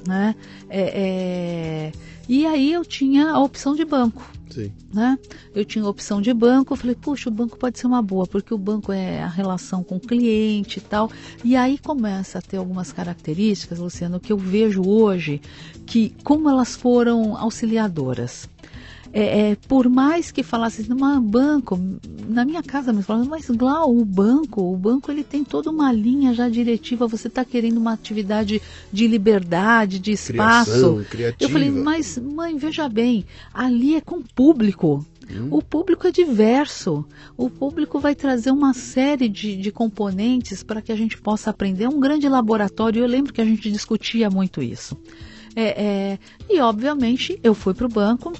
Speaker 3: Né? É, é, e aí eu tinha a opção de banco. Sim. Né? Eu tinha opção de banco, eu falei, puxa, o banco pode ser uma boa, porque o banco é a relação com o cliente e tal. E aí começa a ter algumas características, Luciano, que eu vejo hoje, que como elas foram auxiliadoras é, é, por mais que falasse assim, banco, na minha casa me falando, mas Glau, o banco, o banco ele tem toda uma linha já diretiva, você está querendo uma atividade de liberdade, de espaço. Criação, Eu falei, mas mãe, veja bem, ali é com público. Hum. O público é diverso. O público vai trazer uma série de, de componentes para que a gente possa aprender. É um grande laboratório. Eu lembro que a gente discutia muito isso. É, é, e, obviamente, eu fui para o banco,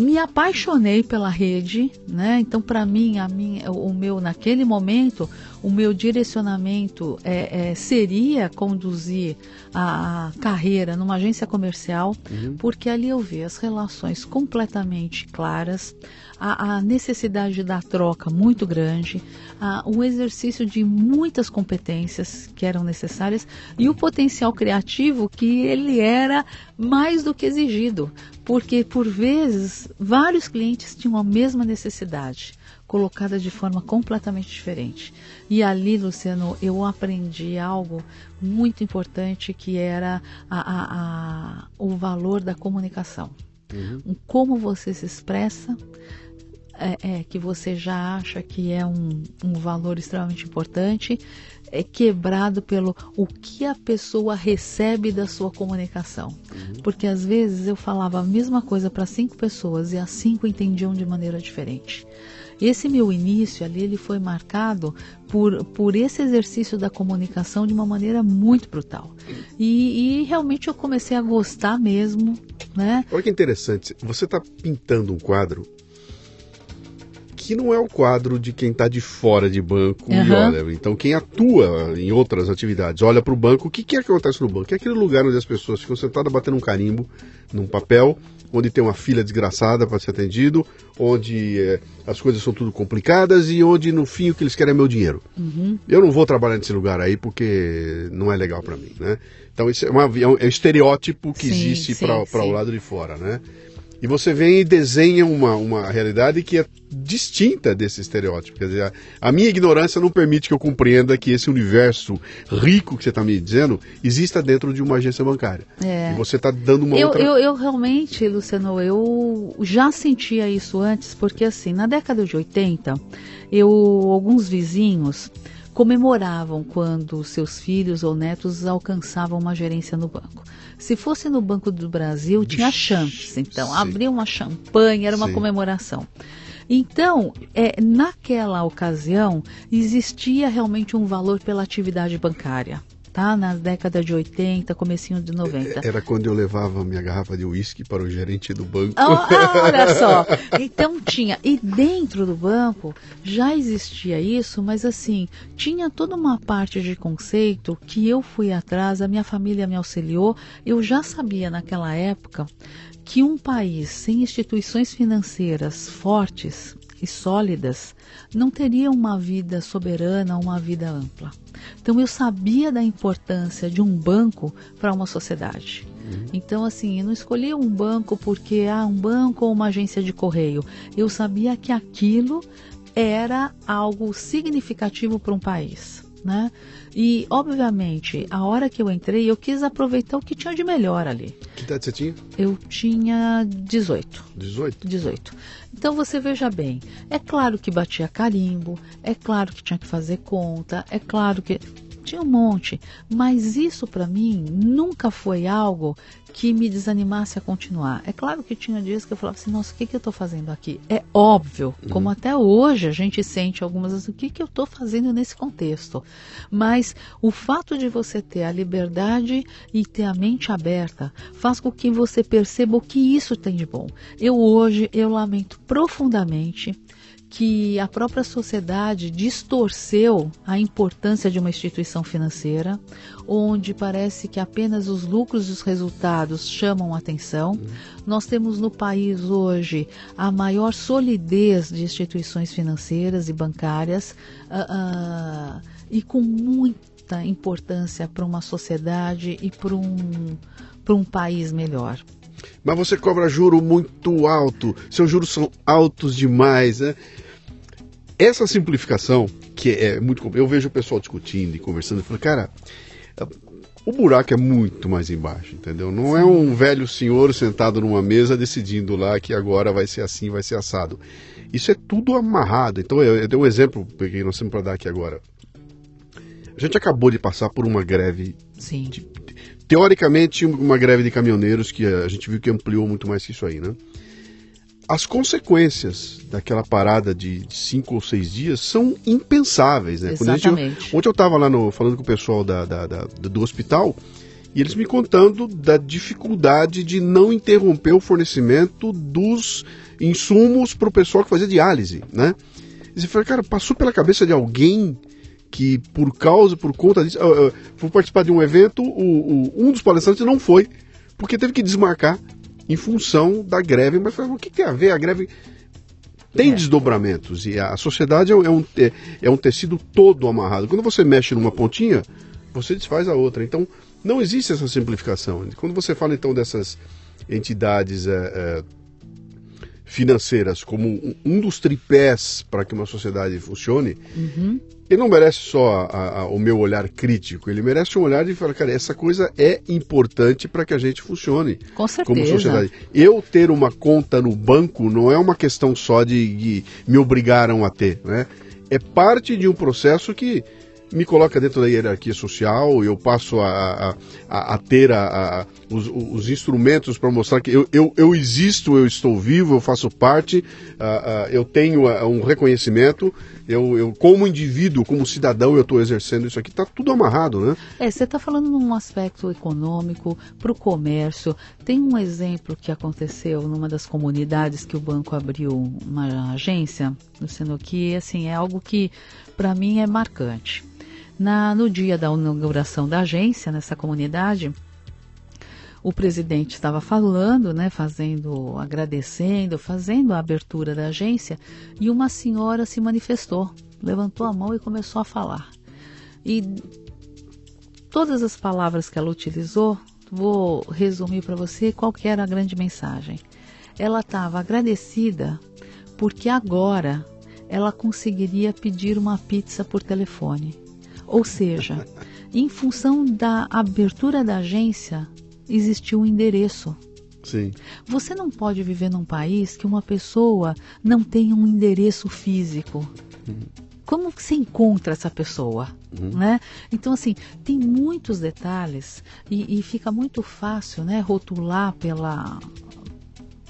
Speaker 3: me apaixonei pela rede, né? Então, para mim, a minha, o meu naquele momento, o meu direcionamento é, é, seria conduzir a, carreira numa agência comercial, uhum. porque ali eu vi as relações completamente claras, a, a necessidade da troca muito grande, a, o exercício de muitas competências que eram necessárias e o potencial criativo que ele era mais do que exigido, porque por vezes vários clientes tinham a mesma necessidade colocada de forma completamente diferente. E ali, Luciano, eu aprendi algo muito importante que era a, a, a, o valor da comunicação. Uhum. Como você se expressa, é, é, que você já acha que é um, um valor extremamente importante, é quebrado pelo o que a pessoa recebe da sua comunicação. Uhum. Porque às vezes eu falava a mesma coisa para cinco pessoas e as cinco entendiam de maneira diferente. Esse meu início ali ele foi marcado por, por esse exercício da comunicação de uma maneira muito brutal. E, e realmente eu comecei a gostar mesmo, né?
Speaker 2: Olha que interessante, você está pintando um quadro que não é o quadro de quem está de fora de banco uhum. e olha. Então, quem atua em outras atividades, olha para o banco, o que, que, é que acontece no banco? É aquele lugar onde as pessoas ficam sentadas batendo um carimbo num papel, onde tem uma fila desgraçada para ser atendido, onde é, as coisas são tudo complicadas e onde no fim o que eles querem é meu dinheiro. Uhum. Eu não vou trabalhar nesse lugar aí porque não é legal para mim, né? Então, isso é, uma, é um, é estereótipo que sim, existe para o lado de fora, né? E você vem e desenha uma, uma realidade que é distinta desse estereótipo. Quer dizer, a, a minha ignorância não permite que eu compreenda que esse universo rico que você está me dizendo exista dentro de uma agência bancária. É. E você está dando uma
Speaker 3: eu,
Speaker 2: outra...
Speaker 3: Eu, eu realmente, Luciano, eu já sentia isso antes, porque assim, na década de 80, eu, alguns vizinhos comemoravam quando seus filhos ou netos alcançavam uma gerência no banco. Se fosse no Banco do Brasil, tinha chance. Então, Sim. abria uma champanhe, era uma Sim. comemoração. Então, é, naquela ocasião, existia realmente um valor pela atividade bancária. Tá? Na década de 80, comecinho de 90. *laughs*
Speaker 2: Era quando eu levava minha garrafa de uísque para o gerente do banco.
Speaker 3: Ah, ah, *laughs* olha só. Então tinha. E dentro do banco já existia isso, mas assim, tinha toda uma parte de conceito que eu fui atrás, a minha família me auxiliou. Eu já sabia naquela época que um país sem instituições financeiras fortes e sólidas não teria uma vida soberana, uma vida ampla. Então eu sabia da importância de um banco para uma sociedade. Uhum. Então assim, eu não escolhi um banco porque ah, um banco ou uma agência de correio. Eu sabia que aquilo era algo significativo para um país né? E, obviamente, a hora que eu entrei, eu quis aproveitar o que tinha de melhor ali.
Speaker 2: Que idade você tinha?
Speaker 3: Eu tinha 18.
Speaker 2: 18?
Speaker 3: 18. Então, você veja bem, é claro que batia carimbo, é claro que tinha que fazer conta, é claro que tinha um monte, mas isso para mim nunca foi algo que me desanimasse a continuar. É claro que tinha dias que eu falava assim, nossa, o que, que eu estou fazendo aqui? É óbvio, uhum. como até hoje a gente sente algumas vezes, o que, que eu estou fazendo nesse contexto? Mas o fato de você ter a liberdade e ter a mente aberta faz com que você perceba o que isso tem de bom. Eu hoje, eu lamento profundamente que a própria sociedade distorceu a importância de uma instituição financeira, onde parece que apenas os lucros e os resultados chamam atenção. Uhum. Nós temos no país hoje a maior solidez de instituições financeiras e bancárias uh, uh, e com muita importância para uma sociedade e para um, para um país melhor.
Speaker 2: Mas você cobra juro muito alto, seus juros são altos demais, né? Essa simplificação, que é muito. Eu vejo o pessoal discutindo e conversando, e falo, cara, o buraco é muito mais embaixo, entendeu? Não é um velho senhor sentado numa mesa decidindo lá que agora vai ser assim, vai ser assado. Isso é tudo amarrado. Então, eu, eu dei um exemplo, peguei nós temos para dar aqui agora. A gente acabou de passar por uma greve.
Speaker 3: Sim. De,
Speaker 2: teoricamente, uma greve de caminhoneiros que a gente viu que ampliou muito mais que isso aí, né? as consequências daquela parada de cinco ou seis dias são impensáveis, né?
Speaker 3: Exatamente.
Speaker 2: Gente, ontem eu estava lá no, falando com o pessoal da, da, da, do hospital e eles me contando da dificuldade de não interromper o fornecimento dos insumos para o pessoal que fazia diálise, né? E você fala, cara, passou pela cabeça de alguém que por causa, por conta disso, eu, fui participar de um evento, o, o, um dos palestrantes não foi, porque teve que desmarcar em função da greve. Mas o que tem a ver? A greve tem é. desdobramentos e a sociedade é um, é, é um tecido todo amarrado. Quando você mexe numa pontinha, você desfaz a outra. Então, não existe essa simplificação. Quando você fala então dessas entidades é, é, financeiras como um dos tripés para que uma sociedade funcione,
Speaker 3: uhum.
Speaker 2: ele não merece só a, a, o meu olhar crítico, ele merece um olhar de falar, cara, essa coisa é importante para que a gente funcione
Speaker 3: Com certeza.
Speaker 2: como sociedade. Eu ter uma conta no banco não é uma questão só de, de me obrigaram a ter, né? É parte de um processo que me coloca dentro da hierarquia social, eu passo a, a, a ter a, os, os, instrumentos para mostrar que eu, eu, eu, existo, eu estou vivo, eu faço parte, eu tenho um reconhecimento, eu, eu, como indivíduo, como cidadão, eu estou exercendo isso aqui, está tudo amarrado, né?
Speaker 3: É, você está falando num aspecto econômico, para o comércio. Tem um exemplo que aconteceu numa das comunidades que o banco abriu uma agência, no que assim, é algo que para mim é marcante. Na, no dia da inauguração da agência, nessa comunidade, o presidente estava falando, né, fazendo, agradecendo, fazendo a abertura da agência, e uma senhora se manifestou, levantou a mão e começou a falar. E todas as palavras que ela utilizou, vou resumir para você qual que era a grande mensagem. Ela estava agradecida porque agora ela conseguiria pedir uma pizza por telefone. Ou seja, em função da abertura da agência, existiu um endereço.
Speaker 2: Sim.
Speaker 3: Você não pode viver num país que uma pessoa não tenha um endereço físico. Uhum. Como você encontra essa pessoa? Uhum. Né? Então, assim, tem muitos detalhes e, e fica muito fácil né, rotular pela,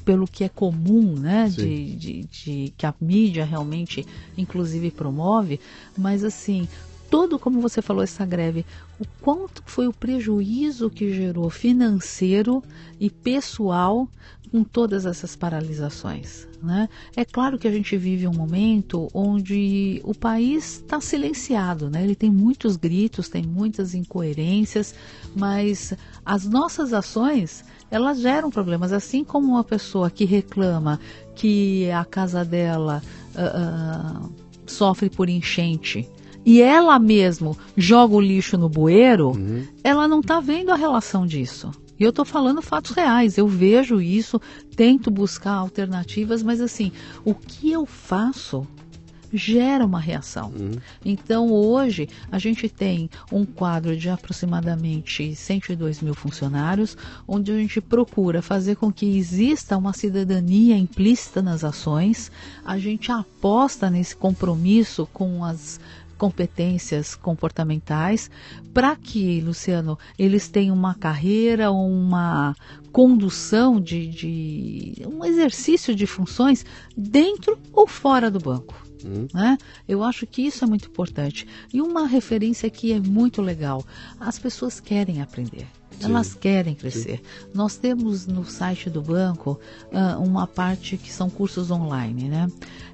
Speaker 3: pelo que é comum, né, de, de, de, que a mídia realmente, inclusive, promove, mas assim, todo, como você falou, essa greve, o quanto foi o prejuízo que gerou financeiro e pessoal com todas essas paralisações. Né? É claro que a gente vive um momento onde o país está silenciado, né? ele tem muitos gritos, tem muitas incoerências, mas as nossas ações elas geram problemas, assim como uma pessoa que reclama que a casa dela uh, uh, sofre por enchente e ela mesmo joga o lixo no bueiro, uhum. ela não está vendo a relação disso. E eu estou falando fatos reais, eu vejo isso, tento buscar alternativas, mas assim, o que eu faço gera uma reação. Uhum. Então, hoje, a gente tem um quadro de aproximadamente 102 mil funcionários, onde a gente procura fazer com que exista uma cidadania implícita nas ações, a gente aposta nesse compromisso com as competências comportamentais para que, Luciano, eles tenham uma carreira, uma condução de, de um exercício de funções dentro ou fora do banco. Hum. Né? Eu acho que isso é muito importante. E uma referência que é muito legal: as pessoas querem aprender. Sim. Elas querem crescer. Sim. Nós temos no site do banco uh, uma parte que são cursos online, né?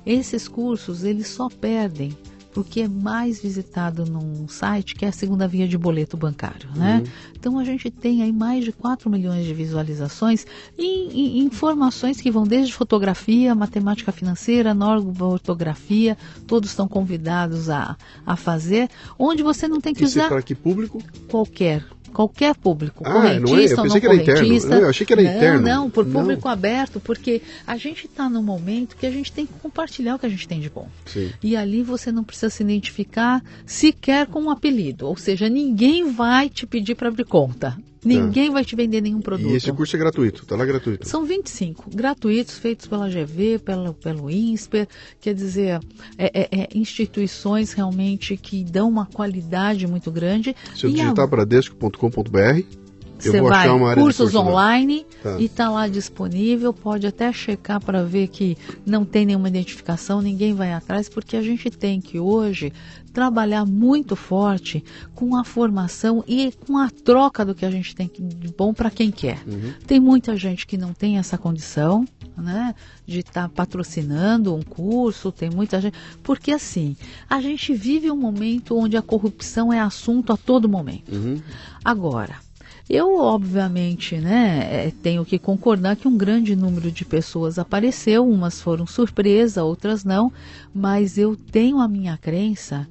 Speaker 3: Esses cursos eles só perdem o que é mais visitado num site, que é a segunda via de boleto bancário, né? Uhum. Então a gente tem aí mais de 4 milhões de visualizações e, e informações que vão desde fotografia, matemática financeira, ortografia, todos estão convidados a, a fazer, onde você não tem que
Speaker 2: Esse
Speaker 3: usar...
Speaker 2: para que público?
Speaker 3: Qualquer qualquer público,
Speaker 2: ah, correntista
Speaker 3: não é? Eu
Speaker 2: pensei que era
Speaker 3: correntista.
Speaker 2: Interno. Eu achei que era
Speaker 3: não,
Speaker 2: interno.
Speaker 3: Não, por público não. aberto, porque a gente está num momento que a gente tem que compartilhar o que a gente tem de bom.
Speaker 2: Sim.
Speaker 3: E ali você não precisa se identificar sequer com um apelido, ou seja, ninguém vai te pedir para abrir conta. Ninguém vai te vender nenhum produto.
Speaker 2: E esse curso é gratuito, está lá gratuito.
Speaker 3: São 25 gratuitos, feitos pela GV, pelo, pelo INSPER, quer dizer, é, é, é instituições realmente que dão uma qualidade muito grande.
Speaker 2: Se eu digitar a... bradesco.com.br,
Speaker 3: você vai cursos online tá. e está lá disponível. Pode até checar para ver que não tem nenhuma identificação, ninguém vai atrás, porque a gente tem que hoje trabalhar muito forte com a formação e com a troca do que a gente tem de bom para quem quer. Uhum. Tem muita gente que não tem essa condição, né, de estar tá patrocinando um curso, tem muita gente, porque assim, a gente vive um momento onde a corrupção é assunto a todo momento. Uhum. Agora, eu, obviamente, né, é, tenho que concordar que um grande número de pessoas apareceu, umas foram surpresa, outras não, mas eu tenho a minha crença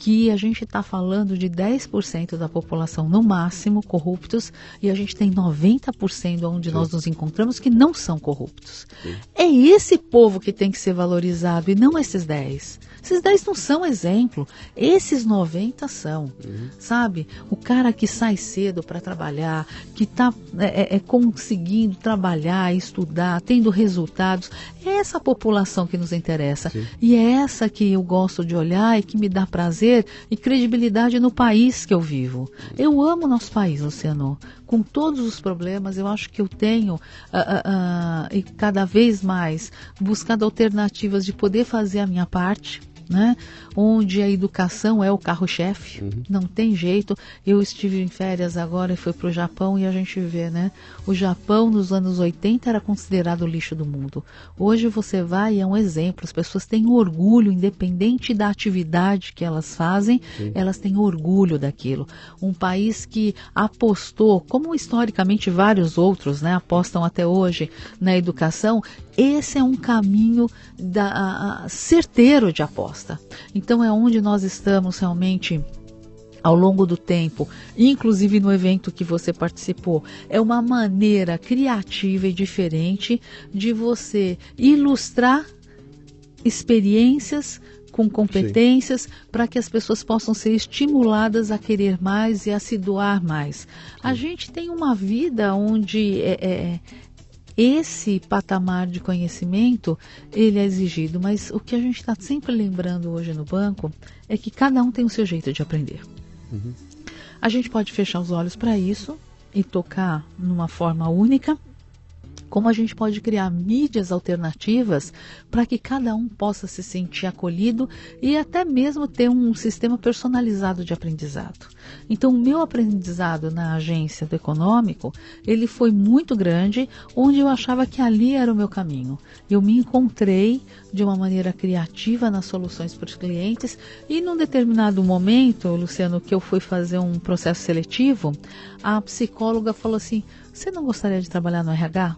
Speaker 3: que a gente está falando de 10% da população no máximo corruptos e a gente tem 90% onde Sim. nós nos encontramos que não são corruptos. Sim. É esse povo que tem que ser valorizado e não esses 10. Esses 10 não são exemplo, esses 90 são, uhum. sabe? O cara que sai cedo para trabalhar, que está é, é, é, conseguindo trabalhar, estudar, tendo resultados, é essa população que nos interessa. Sim. E é essa que eu gosto de olhar e que me dá prazer poder e credibilidade no país que eu vivo. Eu amo nosso país, Luciano. Com todos os problemas, eu acho que eu tenho uh, uh, uh, e cada vez mais buscado alternativas de poder fazer a minha parte né? Onde a educação é o carro-chefe, uhum. não tem jeito. Eu estive em férias agora e fui para o Japão e a gente vê, né? O Japão nos anos 80 era considerado o lixo do mundo. Hoje você vai e é um exemplo. As pessoas têm orgulho, independente da atividade que elas fazem, Sim. elas têm orgulho daquilo. Um país que apostou, como historicamente vários outros, né, apostam até hoje na educação, esse é um caminho da, a, certeiro de aposta. Então é onde nós estamos realmente ao longo do tempo, inclusive no evento que você participou, é uma maneira criativa e diferente de você ilustrar experiências com competências para que as pessoas possam ser estimuladas a querer mais e a se doar mais. A gente tem uma vida onde é, é, esse patamar de conhecimento ele é exigido, mas o que a gente está sempre lembrando hoje no banco é que cada um tem o seu jeito de aprender. Uhum. A gente pode fechar os olhos para isso e tocar numa forma única como a gente pode criar mídias alternativas para que cada um possa se sentir acolhido e até mesmo ter um sistema personalizado de aprendizado. Então, o meu aprendizado na agência do econômico, ele foi muito grande, onde eu achava que ali era o meu caminho. Eu me encontrei de uma maneira criativa nas soluções para os clientes e num determinado momento, Luciano, que eu fui fazer um processo seletivo, a psicóloga falou assim: "Você não gostaria de trabalhar no RH?"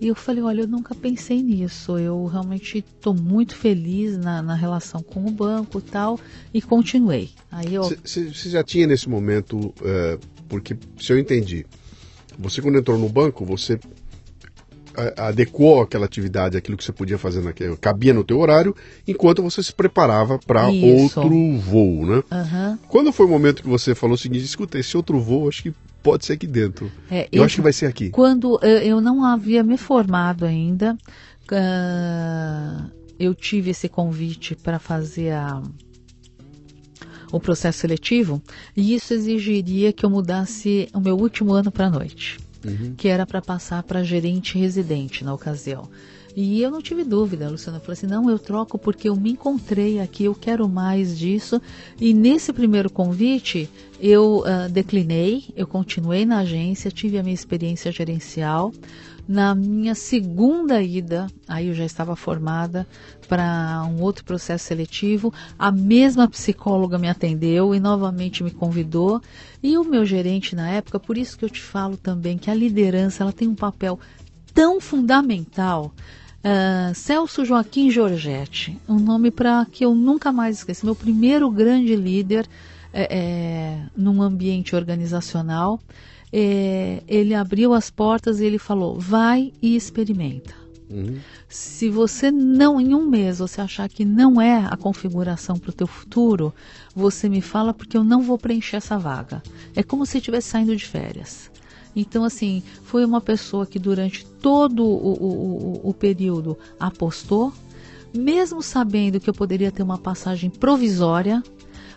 Speaker 3: E eu falei, olha, eu nunca pensei nisso. Eu realmente estou muito feliz na, na, relação com o banco e tal, e continuei.
Speaker 2: Aí eu... Você já tinha nesse momento, é, porque se eu entendi, você quando entrou no banco, você adequou aquela atividade, aquilo que você podia fazer naquele, cabia no teu horário, enquanto você se preparava para outro voo, né?
Speaker 3: Uhum.
Speaker 2: Quando foi o momento que você falou o seguinte, escuta, esse outro voo, acho que pode ser aqui dentro. É, eu, acho que vai ser aqui.
Speaker 3: Quando eu não havia me formado ainda, uh, eu tive esse convite para fazer a, o processo seletivo e isso exigiria que eu mudasse o meu último ano para a noite, uhum. que era para passar para gerente residente na ocasião. E eu não tive dúvida, Luciana. Eu falei assim: não, eu troco porque eu me encontrei aqui, eu quero mais disso. E nesse primeiro convite, eu uh, declinei, eu continuei na agência, tive a minha experiência gerencial. Na minha segunda ida, aí eu já estava formada para um outro processo seletivo, a mesma psicóloga me atendeu e novamente me convidou. E o meu gerente na época, por isso que eu te falo também que a liderança ela tem um papel tão fundamental Uh, Celso Joaquim Giorgetti, um nome para que eu nunca mais esqueço. Meu primeiro grande líder é, é, num ambiente organizacional. É, ele abriu as portas e ele falou: vai e experimenta. Uhum. Se você não, em um mês, você achar que não é a configuração para o teu futuro, você me fala porque eu não vou preencher essa vaga. É como se estivesse saindo de férias. Então, assim, foi uma pessoa que durante todo o, o, o, período apostou, mesmo sabendo que eu poderia ter uma passagem provisória,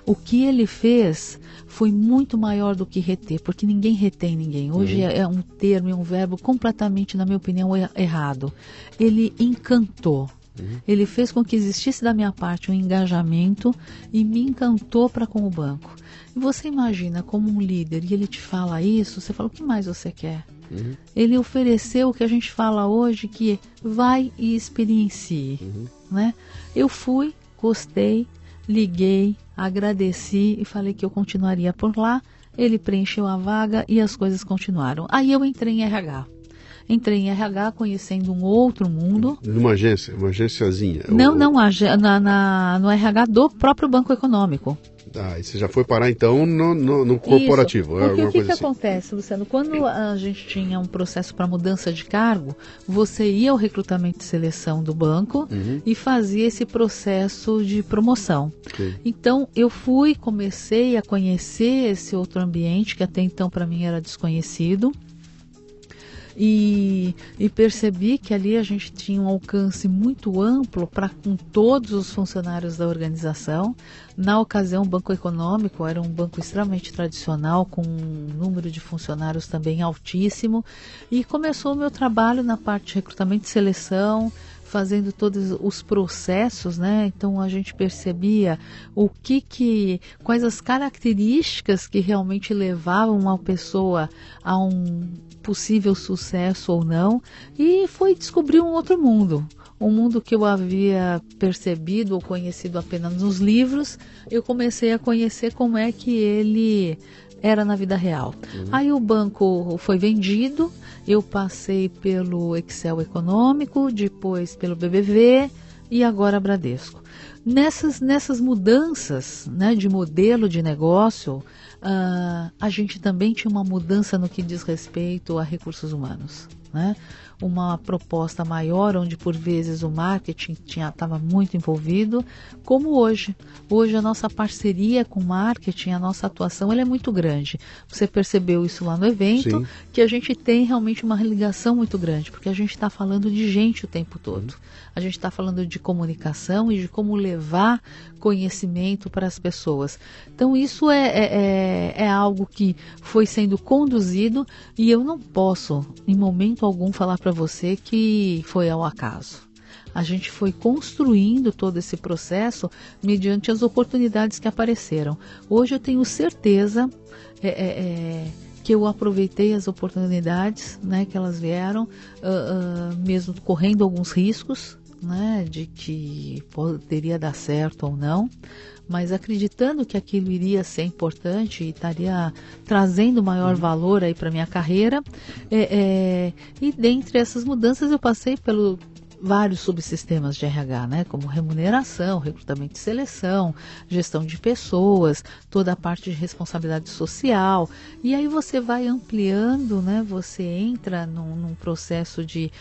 Speaker 3: o que ele fez foi muito maior do que reter, porque ninguém retém ninguém. Hoje uhum. é, é, um termo, é um verbo completamente, na minha opinião, errado. Ele encantou. Uhum. Ele fez com que existisse da minha parte um engajamento e me encantou para com o banco. E você imagina como um líder e ele te fala isso, você fala o que mais você quer? Uhum. Ele ofereceu o que a gente fala hoje que vai e experiencie, uhum. né? Eu fui, gostei, liguei, agradeci e falei que eu continuaria por lá. Ele preencheu a vaga e as coisas continuaram. Aí eu entrei em RH. Entrei em RH conhecendo um outro mundo.
Speaker 2: Numa agência, uma agênciazinha?
Speaker 3: Não, ou... não, na, na, no RH do próprio Banco Econômico.
Speaker 2: Ah, e você já foi parar então no, no, no corporativo.
Speaker 3: Isso. Porque o que, que assim. acontece, Luciano? Quando a gente tinha um processo para mudança de cargo, você ia ao recrutamento e seleção do banco uhum. e fazia esse processo de promoção. Então eu fui, comecei a conhecer esse outro ambiente que até então para mim era desconhecido e, e percebi que ali a gente tinha um alcance muito amplo para com todos os funcionários da organização. Na ocasião, o Banco Econômico era um banco extremamente tradicional, com um número de funcionários também altíssimo, e começou o meu trabalho na parte de recrutamento e seleção, fazendo todos os processos, né? Então a gente percebia o que que quais as características que realmente levavam uma pessoa a um possível sucesso ou não, e foi descobrir um outro mundo. Um mundo que eu havia percebido ou conhecido apenas nos livros, eu comecei a conhecer como é que ele era na vida real. Uhum. Aí o banco foi vendido, eu passei pelo Excel Econômico, depois pelo BBV e agora Bradesco. Nessas, nessas mudanças né, de modelo de negócio, uh, a gente também tinha uma mudança no que diz respeito a recursos humanos. Né? Uma proposta maior, onde por vezes o marketing estava muito envolvido, como hoje. Hoje a nossa parceria com o marketing, a nossa atuação, ela é muito grande. Você percebeu isso lá no evento, Sim. que a gente tem realmente uma ligação muito grande, porque a gente está falando de gente o tempo todo. A gente está falando de comunicação e de como levar conhecimento para as pessoas. Então, isso é, é, é, é algo que foi sendo conduzido e eu não posso, em momento algum, falar para você que foi ao acaso. A gente foi construindo todo esse processo mediante as oportunidades que apareceram. Hoje eu tenho certeza é, é, é, que eu aproveitei as oportunidades né, que elas vieram, uh, uh, mesmo correndo alguns riscos, né, de que poderia dar certo ou não, mas acreditando que aquilo iria ser importante e estaria trazendo maior valor aí para minha carreira. É, é, e dentre essas mudanças eu passei pelo vários subsistemas de RH, né, como remuneração, recrutamento e seleção, gestão de pessoas, toda a parte de responsabilidade social. E aí você vai ampliando, né, você entra num, num processo de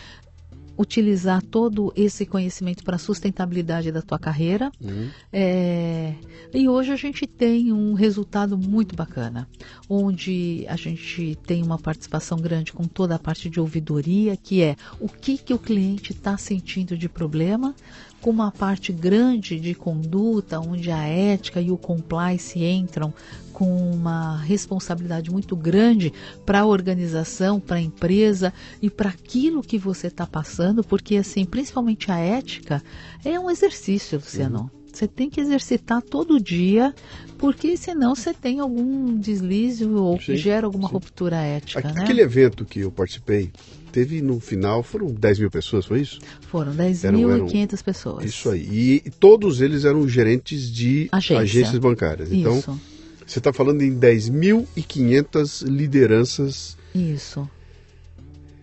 Speaker 3: utilizar todo esse conhecimento para a sustentabilidade da tua carreira. Uhum. É, e hoje a gente tem um resultado muito bacana, onde a gente tem uma participação grande com toda a parte de ouvidoria, que é o que, que o cliente está sentindo de problema, com uma parte grande de conduta, onde a ética e o compliance entram com uma responsabilidade muito grande para a organização, para a empresa e para aquilo que você está passando, porque assim, principalmente a ética é um exercício, Luciano. Uhum. Você tem que exercitar todo dia, porque senão você tem algum deslize ou sim, gera alguma sim. ruptura ética.
Speaker 2: A,
Speaker 3: né?
Speaker 2: Aquele evento que eu participei, teve no final, foram 10 mil pessoas, foi isso?
Speaker 3: Foram 10.500 pessoas.
Speaker 2: Isso aí. E todos eles eram gerentes de Agência. agências bancárias. Então, isso. você está falando em 10.500 lideranças.
Speaker 3: Isso.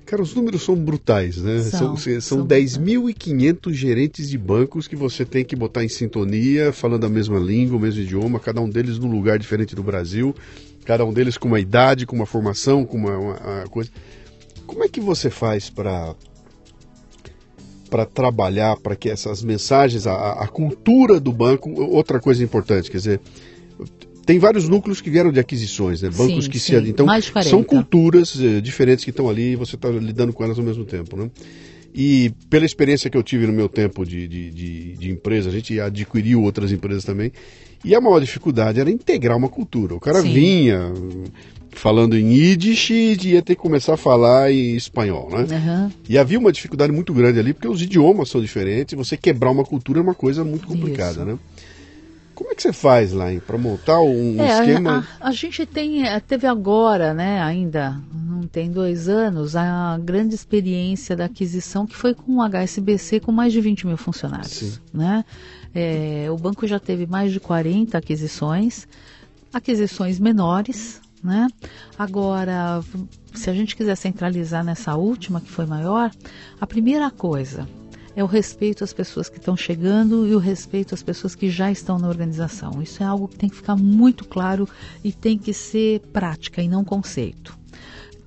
Speaker 2: Cara, os números são brutais, né? São, são, são 10.500 gerentes de bancos que você tem que botar em sintonia, falando a mesma língua, o mesmo idioma, cada um deles num lugar diferente do Brasil, cada um deles com uma idade, com uma formação, com uma, uma, uma coisa. Como é que você faz para para trabalhar para que essas mensagens, a, a cultura do banco, outra coisa importante, quer dizer, tem vários núcleos que vieram de aquisições, né? Bancos sim, que sim. se. Então, são culturas uh, diferentes que estão ali e você está lidando com elas ao mesmo tempo, né? E pela experiência que eu tive no meu tempo de, de, de, de, empresa, a gente adquiriu outras empresas também. E a maior dificuldade era integrar uma cultura. O cara sim. vinha falando em Yiddish e ia ter que começar a falar em espanhol, né? Uhum. E havia uma dificuldade muito grande ali, porque os idiomas são diferentes, você quebrar uma cultura é uma coisa muito complicada, Isso. né? Como é que você faz lá para montar um é, esquema?
Speaker 3: A, a, gente tem, é, teve agora, né, ainda não tem dois anos, a grande experiência da aquisição que foi com o HSBC com mais de 20 mil funcionários. Sim. Né? É, o banco já teve mais de 40 aquisições, aquisições menores, né? Agora, se a gente quiser centralizar nessa última, que foi maior, a primeira coisa é o respeito às pessoas que estão chegando e o respeito às pessoas que já estão na organização. Isso é algo que tem que ficar muito claro e tem que ser prática e não conceito.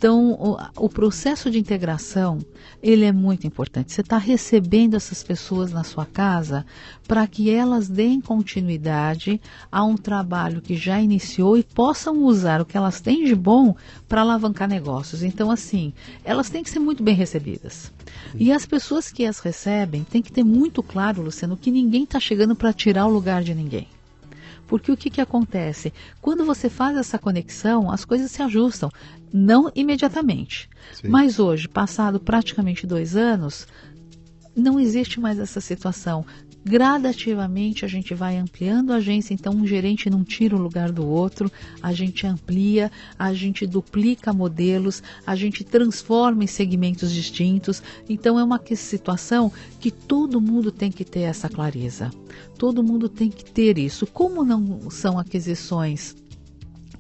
Speaker 3: Então, o, o, processo de integração, ele é muito importante. Você está recebendo essas pessoas na sua casa para que elas deem continuidade a um trabalho que já iniciou e possam usar o que elas têm de bom para alavancar negócios. Então, assim, elas têm que ser muito bem recebidas. E as pessoas que as recebem têm que ter muito claro, Luciano, que ninguém está chegando para tirar o lugar de ninguém. Porque o que, que acontece? Quando você faz essa conexão, as coisas se ajustam. Não imediatamente. Sim. Mas hoje, passado praticamente dois anos, não existe mais essa situação gradativamente a gente vai ampliando a agência, então um gerente não tira o lugar do outro, a gente amplia, a gente duplica modelos, a gente transforma em segmentos distintos. Então é uma situação que todo mundo tem que ter essa clareza. Todo mundo tem que ter isso. Como não são aquisições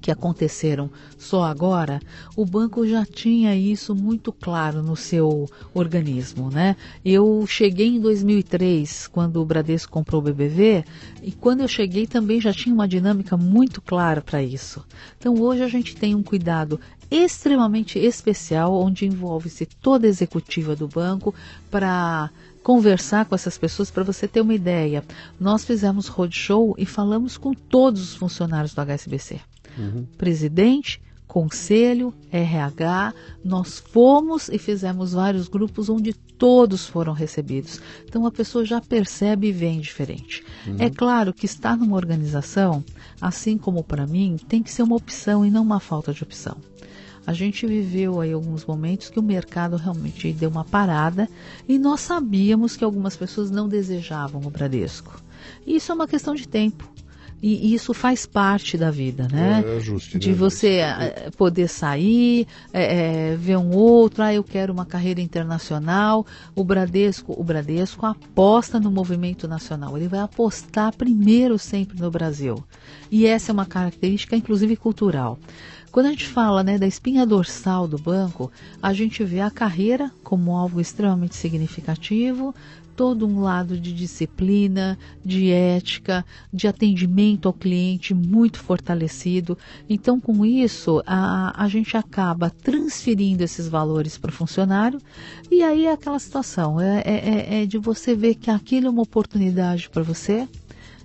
Speaker 3: que aconteceram só agora, o banco já tinha isso muito claro no seu organismo, né? Eu cheguei em 2003, quando o Bradesco comprou o BBV, e quando eu cheguei também já tinha uma dinâmica muito clara para isso. Então hoje a gente tem um cuidado extremamente especial, onde envolve-se toda a executiva do banco para conversar com essas pessoas para você ter uma ideia. Nós fizemos roadshow e falamos com todos os funcionários do HSBC uhum. presidente, conselho, RH, nós fomos e fizemos vários grupos onde todos foram recebidos. Então a pessoa já percebe e vem diferente. Uhum. É claro que estar numa organização, assim como para mim, tem que ser uma opção e não uma falta de opção. A gente viveu aí alguns momentos que o mercado realmente deu uma parada e nós sabíamos que algumas pessoas não desejavam o Bradesco. Isso é uma questão de tempo. E isso faz parte da vida, né?
Speaker 2: É, é justo,
Speaker 3: de
Speaker 2: né?
Speaker 3: você é, poder sair, é, ver um outro, ah, eu quero uma carreira internacional. O Bradesco, o Bradesco aposta no movimento nacional. Ele vai apostar primeiro sempre no Brasil. E essa é uma característica, inclusive, cultural. Quando a gente fala né, da espinha dorsal do banco, a gente vê a carreira como algo extremamente significativo, todo um lado de disciplina, de ética, de atendimento ao cliente muito fortalecido. Então, com isso, a, a gente acaba transferindo esses valores para o funcionário e aí é aquela situação, é, é, é, é de você ver que aquilo é uma oportunidade para você,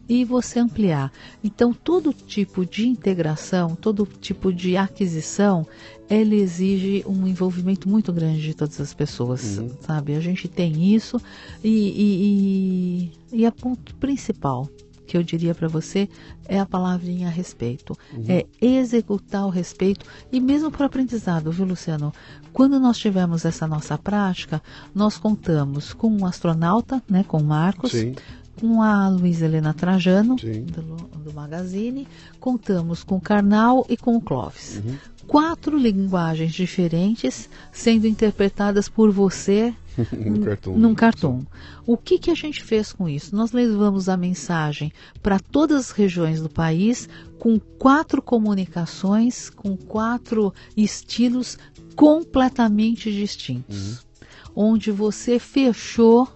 Speaker 3: e você ampliar. Então, todo tipo de integração, todo tipo de aquisição, ele exige um envolvimento muito grande de todas as pessoas, uhum. sabe? A gente tem isso e, e, e, e a ponto principal que eu diria para você é a palavrinha respeito. Uhum. É executar o respeito e mesmo para o aprendizado, viu, Luciano? Quando nós tivemos essa nossa prática, nós contamos com um astronauta, né, com o Marcos, Sim com a Luiz Helena Trajano, do, do, Magazine, contamos com o Karnal e com o Clóvis. Uhum. Quatro linguagens diferentes sendo interpretadas por você *laughs*
Speaker 2: num cartoon.
Speaker 3: Num cartoon. O que, que a gente fez com isso? Nós levamos a mensagem para todas as regiões do país com quatro comunicações, com quatro estilos completamente distintos. Uhum. Onde você fechou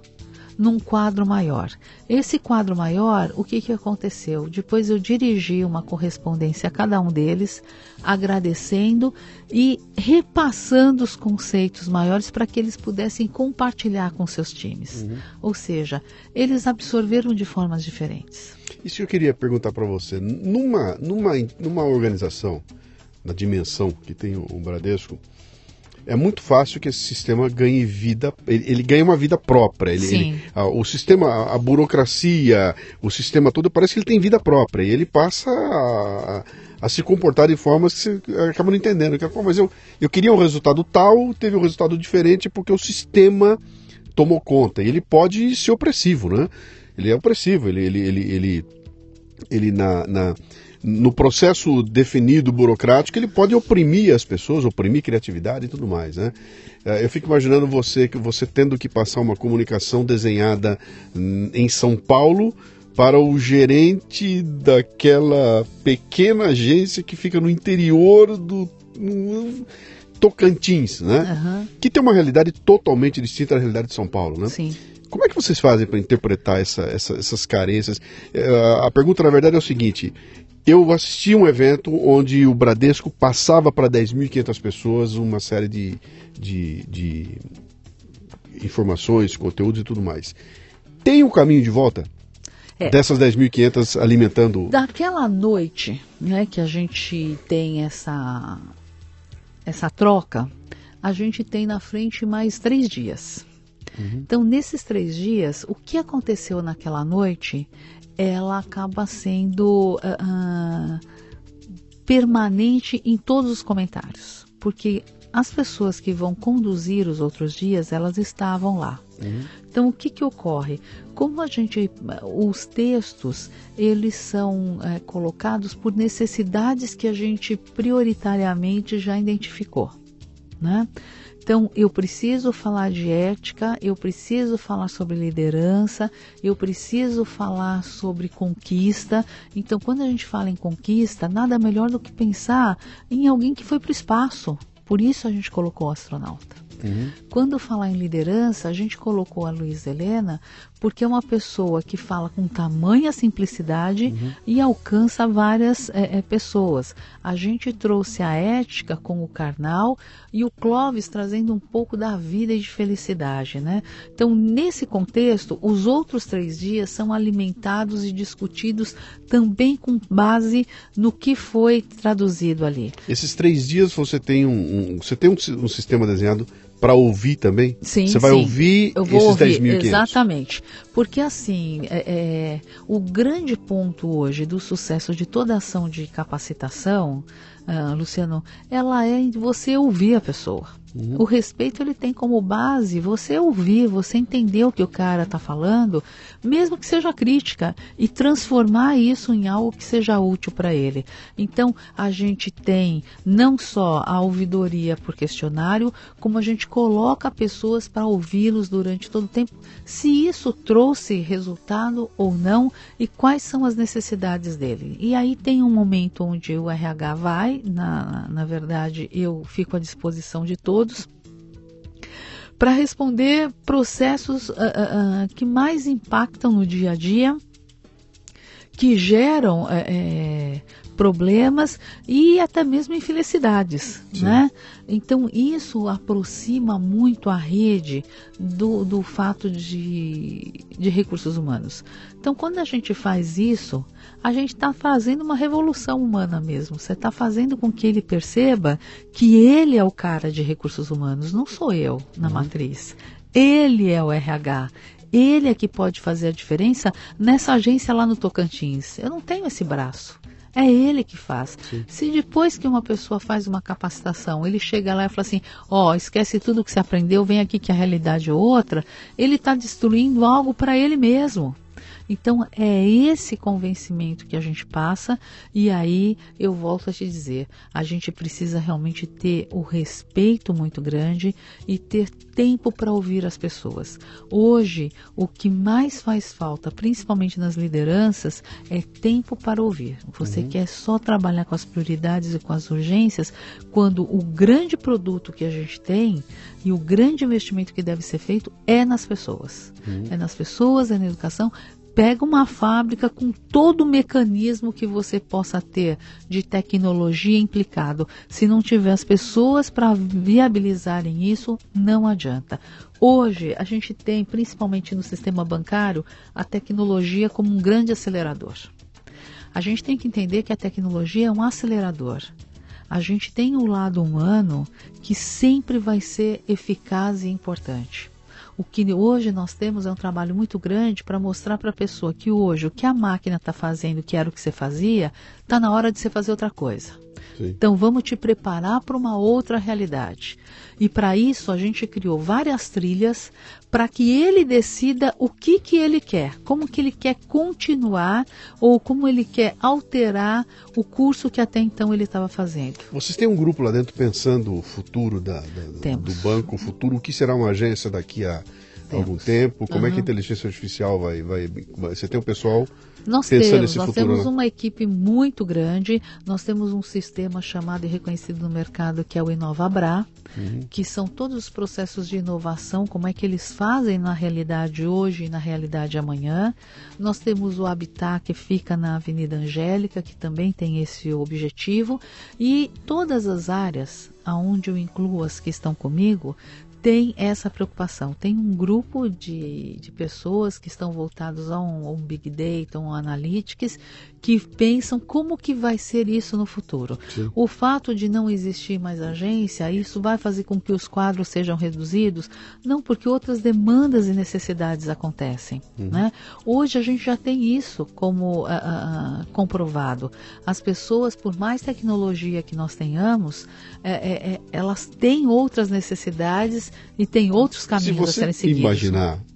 Speaker 3: num quadro maior. Esse quadro maior, o que, que aconteceu? Depois eu dirigi uma correspondência a cada um deles, agradecendo e repassando os conceitos maiores para que eles pudessem compartilhar com seus times. Uhum. Ou seja, eles absorveram de formas diferentes.
Speaker 2: Isso eu queria perguntar para você. Numa, numa, numa organização, na dimensão que tem o Bradesco, é muito fácil que esse sistema ganhe vida, ele, ele ganha uma vida própria. Ele, ele a, o sistema, a, a, burocracia, o sistema todo, parece que ele tem vida própria. E ele passa a, a se comportar de formas que você acaba não entendendo. Que, Pô, mas eu, eu queria um resultado tal, teve um resultado diferente porque o sistema tomou conta. E ele pode ser opressivo, né? Ele é opressivo, ele, ele, ele, ele, ele na, na no processo definido burocrático, ele pode oprimir as pessoas, oprimir criatividade e tudo mais, né? É, eu fico imaginando você que você tendo que passar uma comunicação desenhada em São Paulo para o gerente daquela pequena agência que fica no interior do Tocantins, né? Uhum. Que tem uma realidade totalmente distinta da realidade de São Paulo, né?
Speaker 3: Sim.
Speaker 2: Como é que vocês fazem para interpretar essa, essa, essas carências? É, a pergunta, na verdade, é o seguinte: eu assisti um evento onde o Bradesco passava para 10.500 pessoas uma série de, de, de informações, conteúdos e tudo mais. Tem um caminho de volta? É. Dessas 10.500 alimentando.
Speaker 3: Daquela noite né, que a gente tem essa, essa troca, a gente tem na frente mais três dias. Uhum. Então, nesses três dias, o que aconteceu naquela noite, ela acaba sendo uh, permanente em todos os comentários, porque as pessoas que vão conduzir os outros dias, elas estavam lá. Uhum. Então, o que, que ocorre? Como a gente, os textos, eles são é, colocados por necessidades que a gente prioritariamente já identificou, né? Então, eu preciso falar de ética, eu preciso falar sobre liderança, eu preciso falar sobre conquista. Então, quando a gente fala em conquista, nada melhor do que pensar em alguém que foi para o espaço. Por isso a gente colocou o astronauta. Uhum. Quando falar em liderança, a gente colocou a Luísa Helena porque é uma pessoa que fala com tamanha simplicidade uhum. e alcança várias é, é, pessoas. A gente trouxe a ética com o carnal e o Clóvis trazendo um pouco da vida e de felicidade, né? Então, nesse contexto, os outros três dias são alimentados e discutidos também com base no que foi traduzido ali.
Speaker 2: Esses três dias você tem um, um você tem um, um sistema desenhado para ouvir também?
Speaker 3: Sim,
Speaker 2: Você vai
Speaker 3: sim.
Speaker 2: ouvir
Speaker 3: Eu vou
Speaker 2: esses
Speaker 3: ouvir,
Speaker 2: 10.500?
Speaker 3: Exatamente. Porque assim, é, é, o grande ponto hoje do sucesso de toda ação de capacitação, ah, Luciano, ela é você ouvir a pessoa. Uhum. O respeito ele tem como base você ouvir, você entender o que o cara está falando, mesmo que seja crítica, e transformar isso em algo que seja útil para ele. Então, a gente tem não só a ouvidoria por questionário, como a gente coloca pessoas para ouvi-los durante todo o tempo, se isso trouxe resultado ou não e quais são as necessidades dele. E aí tem um momento onde o RH vai, na, na verdade, eu fico à disposição de todos para responder processos uh, uh, que mais impactam no dia a dia, que geram é, problemas e até mesmo infelicidades, Sim. né? Então isso aproxima muito a rede do, do fato de, de recursos humanos. Então quando a gente faz isso, a gente está fazendo uma revolução humana mesmo. Você está fazendo com que ele perceba que ele é o cara de recursos humanos, não sou eu na uhum. matriz. Ele é o RH. Ele é que pode fazer a diferença nessa agência lá no Tocantins. Eu não tenho esse braço. É ele que faz. Sim. Se depois que uma pessoa faz uma capacitação, ele chega lá e fala assim: ó, oh, esquece tudo que você aprendeu, vem aqui que a realidade é outra, ele está destruindo algo para ele mesmo. Então é esse convencimento que a gente passa e aí eu volto a te dizer, a gente precisa realmente ter o respeito muito grande e ter tempo para ouvir as pessoas. Hoje, o que mais faz falta, principalmente nas lideranças, é tempo para ouvir. Você uhum. quer só trabalhar com as prioridades e com as urgências quando o grande produto que a gente tem e o grande investimento que deve ser feito é nas pessoas. Uhum. É nas pessoas, é na educação, pega uma fábrica com todo o mecanismo que você possa ter de tecnologia implicado. Se não tiver as pessoas para viabilizarem isso, não adianta. Hoje, a gente tem, principalmente no sistema bancário, a tecnologia como um grande acelerador. A gente tem que entender que a tecnologia é um acelerador. A gente tem um lado humano que sempre vai ser eficaz e importante. O que hoje nós temos é um trabalho muito grande para mostrar para a pessoa que hoje o que a máquina está fazendo, que era o que você fazia, está na hora de você fazer outra coisa. Sim. Então vamos te preparar para uma outra realidade. E para isso a gente criou várias trilhas para que ele decida o que, que ele quer, como que ele quer continuar ou como ele quer alterar o curso que até então ele estava fazendo.
Speaker 2: Vocês têm um grupo lá dentro pensando o futuro da, da do banco, o futuro, o que será uma agência daqui a Temos. algum tempo? Como uhum. é que a inteligência artificial vai, vai, vai. Você tem um pessoal
Speaker 3: nós temos, nós futuro, temos né? uma equipe muito grande, nós temos um sistema chamado e reconhecido no mercado que é o InovaBra, uhum. que são todos os processos de inovação, como é que eles fazem na realidade hoje e na realidade amanhã. Nós temos o Habitat que fica na Avenida Angélica, que também tem esse objetivo, e todas as áreas aonde eu incluo as que estão comigo, tem essa preocupação. Tem um grupo de, de pessoas que estão voltados a um, um Big Data, um Analytics, que pensam como que vai ser isso no futuro. Sim. O fato de não existir mais agência, isso vai fazer com que os quadros sejam reduzidos? Não, porque outras demandas e necessidades acontecem. Uhum. Né? Hoje a gente já tem isso como uh, uh, comprovado. As pessoas, por mais tecnologia que nós tenhamos, é, é, é, elas têm outras necessidades e têm outros caminhos a serem seguidos.
Speaker 2: imaginar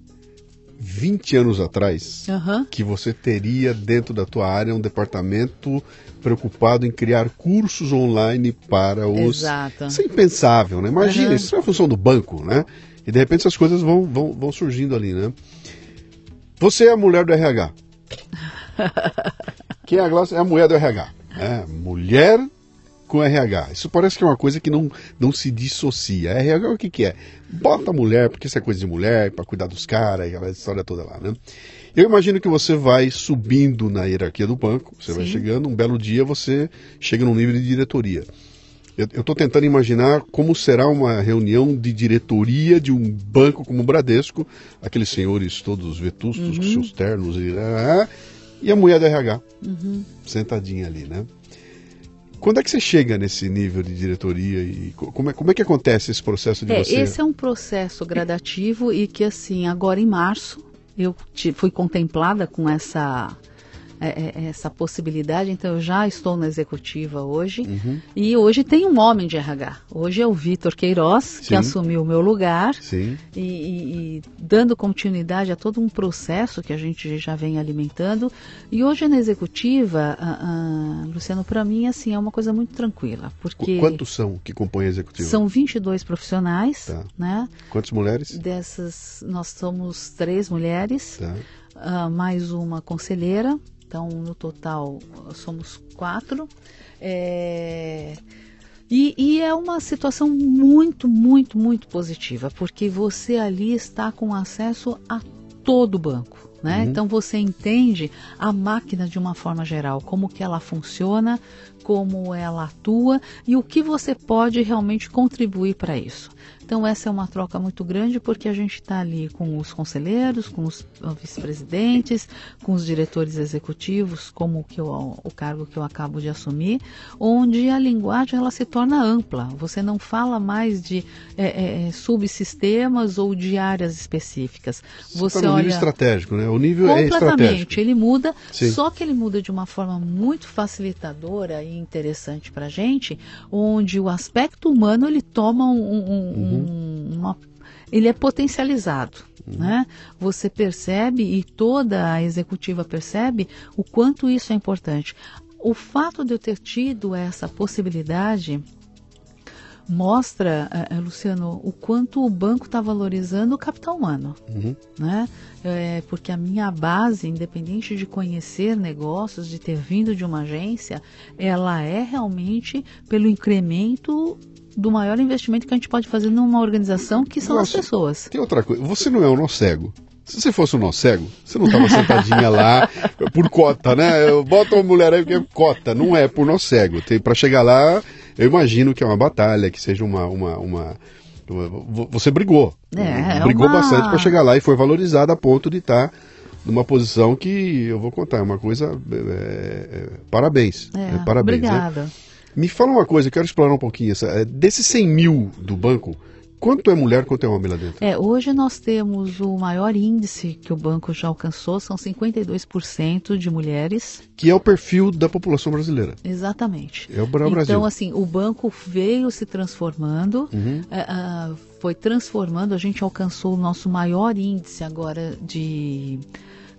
Speaker 2: 20 anos atrás uhum. que você teria dentro da tua área um departamento preocupado em criar cursos online para os.
Speaker 3: Exato.
Speaker 2: Isso é impensável, né? Imagina, uhum. isso é a função do banco, né? E de repente essas coisas vão, vão, vão surgindo ali, né? Você é a mulher do RH. *laughs* Quem é a Glaucia? É a mulher do RH. É, mulher com RH. Isso parece que é uma coisa que não, não se dissocia. RH o que, que é? Bota a mulher, porque isso é coisa de mulher, para cuidar dos caras, aquela história toda lá, né? Eu imagino que você vai subindo na hierarquia do banco, você Sim. vai chegando, um belo dia você chega num nível de diretoria. Eu estou tentando imaginar como será uma reunião de diretoria de um banco como o Bradesco, aqueles senhores todos vetustos uhum. com seus ternos e, ah, e a mulher da RH, uhum. sentadinha ali, né? Quando é que você chega nesse nível de diretoria e como é, como é que acontece esse processo de
Speaker 3: é,
Speaker 2: você?
Speaker 3: Esse é um processo gradativo e que assim agora em março eu fui contemplada com essa essa possibilidade. Então, eu já estou na executiva hoje. Uhum. E hoje tem um homem de RH. Hoje é o Vitor Queiroz, Sim. que assumiu o meu lugar. Sim. E, e, e, dando continuidade a todo um processo que a gente já vem alimentando. E hoje na executiva, Luciano, para mim, assim, é uma coisa muito tranquila. Porque
Speaker 2: Quantos são que compõem a executiva?
Speaker 3: São 22 profissionais. Tá. Né?
Speaker 2: Quantas mulheres?
Speaker 3: Dessas, nós somos três mulheres. Tá. Uh, mais uma conselheira, então, no total, somos quatro. É... E, e, é uma situação muito, muito, muito positiva, porque você ali está com acesso a todo o banco. Né? Uhum. Então você entende a máquina de uma forma geral, como que ela funciona, como ela atua e o que você pode realmente contribuir para isso. Então, essa é uma troca muito grande porque a gente está ali com os conselheiros, com os vice-presidentes, com os diretores executivos, como que eu, o cargo que eu acabo de assumir, onde a linguagem ela se torna ampla. Você não fala mais de é, é, é subsistemas ou de áreas específicas.
Speaker 2: Você, tá olha nível estratégico, né? O nível
Speaker 3: é
Speaker 2: estratégico.
Speaker 3: Ele muda, Sim. só que ele muda de uma forma muito facilitadora e interessante para a gente, onde o aspecto humano ele toma um, um, uhum uma, ele é potencializado. Uhum. Né? Você percebe e toda a executiva percebe o quanto isso é importante. O fato de eu ter tido essa possibilidade mostra, uh, Luciano, o quanto o banco está valorizando o capital humano. Uhum. Né? É, porque a minha base, independente de conhecer negócios, de ter vindo de uma agência, ela é realmente pelo incremento do maior investimento que a gente pode fazer numa organização, que são Nossa, as pessoas.
Speaker 2: Tem outra coisa, você não é um nó cego. Se você fosse um nó cego, você não estava sentadinha lá por cota, né? Bota uma mulher aí porque é cota, não é por nó cego. Para chegar lá, eu imagino que é uma batalha, que seja uma. uma, uma, você brigou. É, brigou uma... bastante para chegar lá e foi valorizada a ponto de estar. Tá numa posição que eu vou contar, é uma coisa. É, é, parabéns. É, parabéns.
Speaker 3: Né? Obrigada. Né?
Speaker 2: Me fala uma coisa, eu quero explorar um pouquinho. Essa, é, desses 100 mil do banco, quanto é mulher, quanto é homem lá dentro?
Speaker 3: É, hoje nós temos o maior índice que o banco já alcançou, são 52% de mulheres.
Speaker 2: Que é o perfil da população brasileira.
Speaker 3: Exatamente.
Speaker 2: É o Brasil.
Speaker 3: Então, assim, o banco veio se transformando, uhum. uh, uh, foi transformando, a gente alcançou o nosso maior índice agora de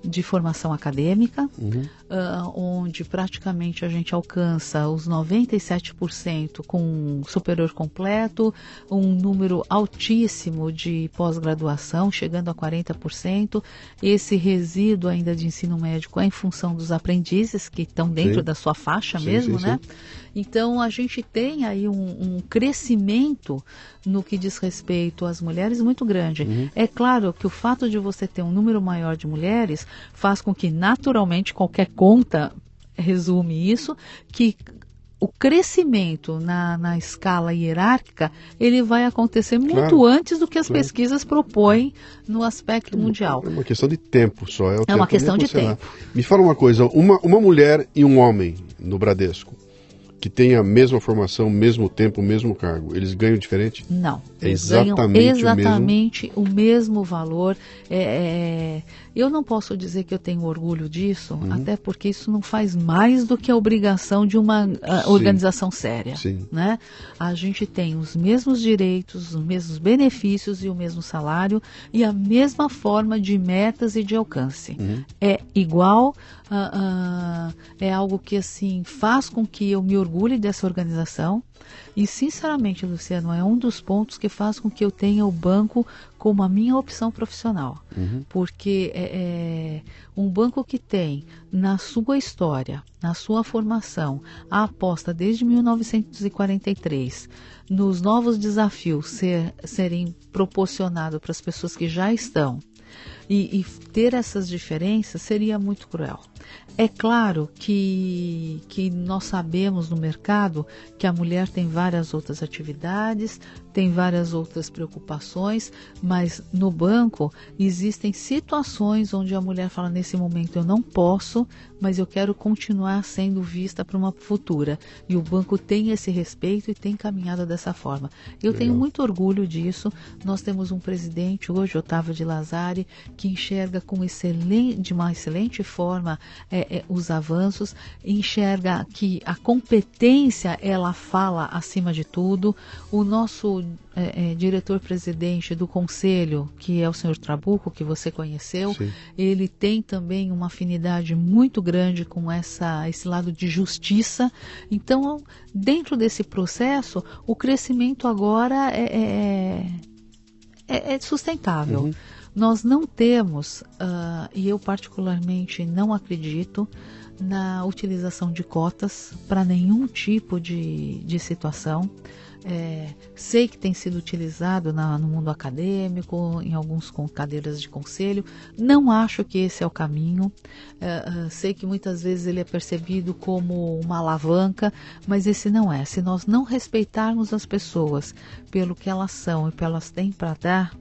Speaker 3: de formação acadêmica, uhum. Uh, onde praticamente a gente alcança os 97% com superior completo, um número altíssimo de pós-graduação, chegando a 40%. Esse resíduo ainda de ensino médico é em função dos aprendizes que estão dentro sim. da sua faixa sim, mesmo, sim, né? Então a gente tem aí um, um, crescimento no que diz respeito às mulheres muito grande. Uhum. É claro que o fato de você ter um número maior de mulheres faz com que naturalmente qualquer conta resume isso, que o crescimento na, na escala hierárquica ele vai acontecer muito claro, antes do que as claro. pesquisas propõem no aspecto é mundial.
Speaker 2: É uma questão de tempo só. É,
Speaker 3: é uma questão de tempo.
Speaker 2: Me fala uma coisa, uma, uma mulher e um homem no Bradesco, que têm a mesma formação, mesmo tempo, mesmo cargo, eles ganham diferente?
Speaker 3: Não. É exatamente, exatamente o, mesmo... o mesmo valor. É, é, eu não posso dizer que eu tenho orgulho disso, uhum. até porque isso não faz mais do que a obrigação de uma organização séria. Sim. Né? A gente tem os mesmos direitos, os mesmos benefícios e o mesmo salário e a mesma forma de metas e de alcance. Uhum. É igual, uh, uh, é algo que assim faz com que eu me orgulhe dessa organização E, sinceramente, Luciano, é um dos pontos que faz com que eu tenha o banco como a minha opção profissional. Uhum. Porque é, é, um banco que tem na sua história, na sua formação, a aposta desde 1943 nos novos desafios ser, serem proporcionados para as pessoas que já estão e, e ter essas diferenças seria muito cruel. É claro que, que nós sabemos no mercado que a mulher tem várias outras atividades, tem várias outras preocupações, mas no banco existem situações onde a mulher fala: nesse momento eu não posso, mas eu quero continuar sendo vista para uma futura. E o banco tem esse respeito e tem caminhado dessa forma. Eu Legal. tenho muito orgulho disso. Nós temos um presidente hoje, Otávio de Lazari, que enxerga com excelente, de uma excelente forma é, é, os avanços, enxerga que a competência ela fala acima de tudo. O nosso é, é, diretor-presidente do conselho, que é o senhor Trabuco, que você conheceu, Sim. ele tem também uma afinidade muito grande com essa, esse lado de justiça. Então, dentro desse processo, o crescimento agora é, é, é, é sustentável. Uhum. Nós não temos, uh, e eu particularmente não acredito, na utilização de cotas para nenhum tipo de, de situação. É, sei que tem sido utilizado na, no mundo acadêmico, em alguns com cadeiras de conselho. Não acho que esse é o caminho. É, é, sei que muitas vezes ele é percebido como uma alavanca, mas esse não é. Se nós não respeitarmos as pessoas pelo que elas são e pelo que elas têm para dar,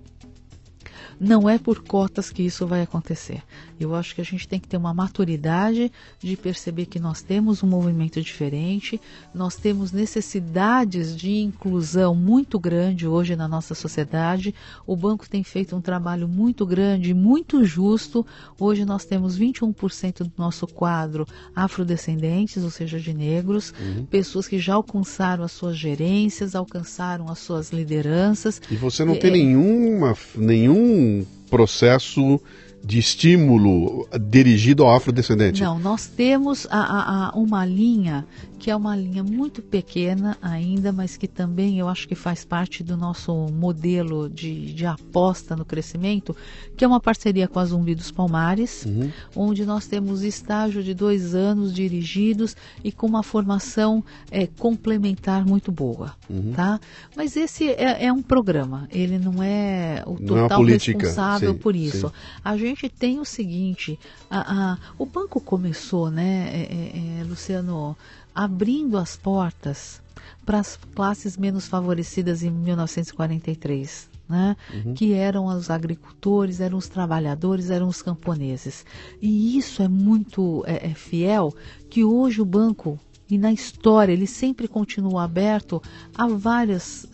Speaker 3: não é por cotas que isso vai acontecer. Eu acho que a gente tem que ter uma maturidade de perceber que nós temos um movimento diferente, nós temos necessidades de inclusão muito grande hoje na nossa sociedade. O banco tem feito um trabalho muito grande, muito justo. Hoje nós temos 21% do nosso quadro afrodescendentes, ou seja, de negros, uhum. pessoas que já alcançaram as suas gerências, alcançaram as suas lideranças.
Speaker 2: E você não tem é, nenhuma, nenhum processo de estímulo dirigido ao afrodescendente?
Speaker 3: Não, nós temos a, a, a uma linha que é uma linha muito pequena ainda, mas que também eu acho que faz parte do nosso modelo de, de aposta no crescimento, que é uma parceria com a Zumbi dos Palmares, uhum. onde nós temos estágio de dois anos dirigidos e com uma formação é, complementar muito boa, uhum. tá? Mas esse é, é, um programa, ele não é o é total é responsável sim, por isso. Sim. A gente tem o seguinte, a, a, o banco começou, né, é, é, Luciano, abrindo as portas para as classes menos favorecidas em 1943. Né? Uhum. que eram os agricultores, eram os trabalhadores, eram os camponeses. E isso é muito é, é fiel que hoje o banco e na história ele sempre continua aberto a várias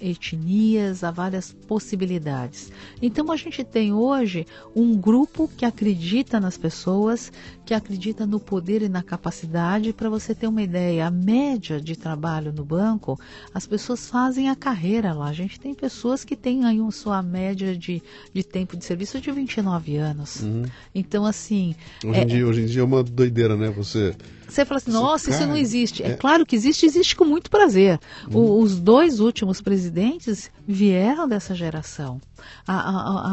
Speaker 3: etnias, a várias possibilidades. Então a gente tem hoje um grupo que acredita nas pessoas, que acredita no poder e na capacidade. Para você ter uma ideia, a média de trabalho no banco, as pessoas fazem a carreira lá. A gente tem pessoas que têm aí uma sua média de, de tempo de serviço de 29 anos. Uhum. Então, assim.
Speaker 2: Hoje, é, em dia, hoje em dia é uma doideira, né? Você
Speaker 3: você fala assim, nossa, isso não existe. É. é. claro que existe, existe com muito prazer. Hum. O, os dois últimos presidentes vieram dessa geração.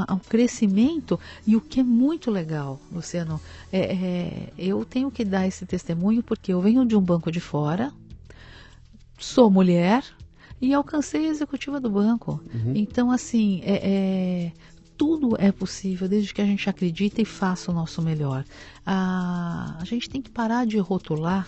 Speaker 3: O crescimento e o que é muito legal, Luciano, é, é, eu tenho que dar esse testemunho porque eu venho de um banco de fora, sou mulher, e alcancei a executiva do banco. Uhum. Então, assim, é, é, tudo é possível desde que a gente acredite e faça o nosso melhor. Ah, a gente tem que parar de rotular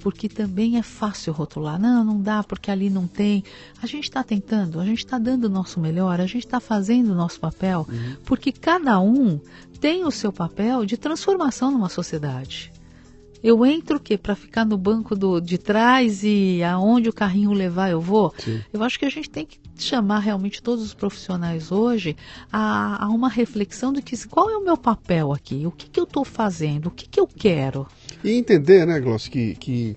Speaker 3: porque também é fácil rotular. Não, não dá porque ali não tem. A gente está tentando, a gente está dando o nosso melhor, a gente está fazendo o nosso papel, uhum. porque cada um tem o seu papel de transformação numa sociedade. Eu entro o quê? Para ficar no banco do, de trás e aonde o carrinho levar eu vou? Sim. Eu acho que a gente tem que chamar realmente todos os profissionais hoje a, a uma reflexão de que qual é o meu papel aqui, o que, que eu estou fazendo, o que, que eu quero.
Speaker 2: E entender, né, Gloss, que, que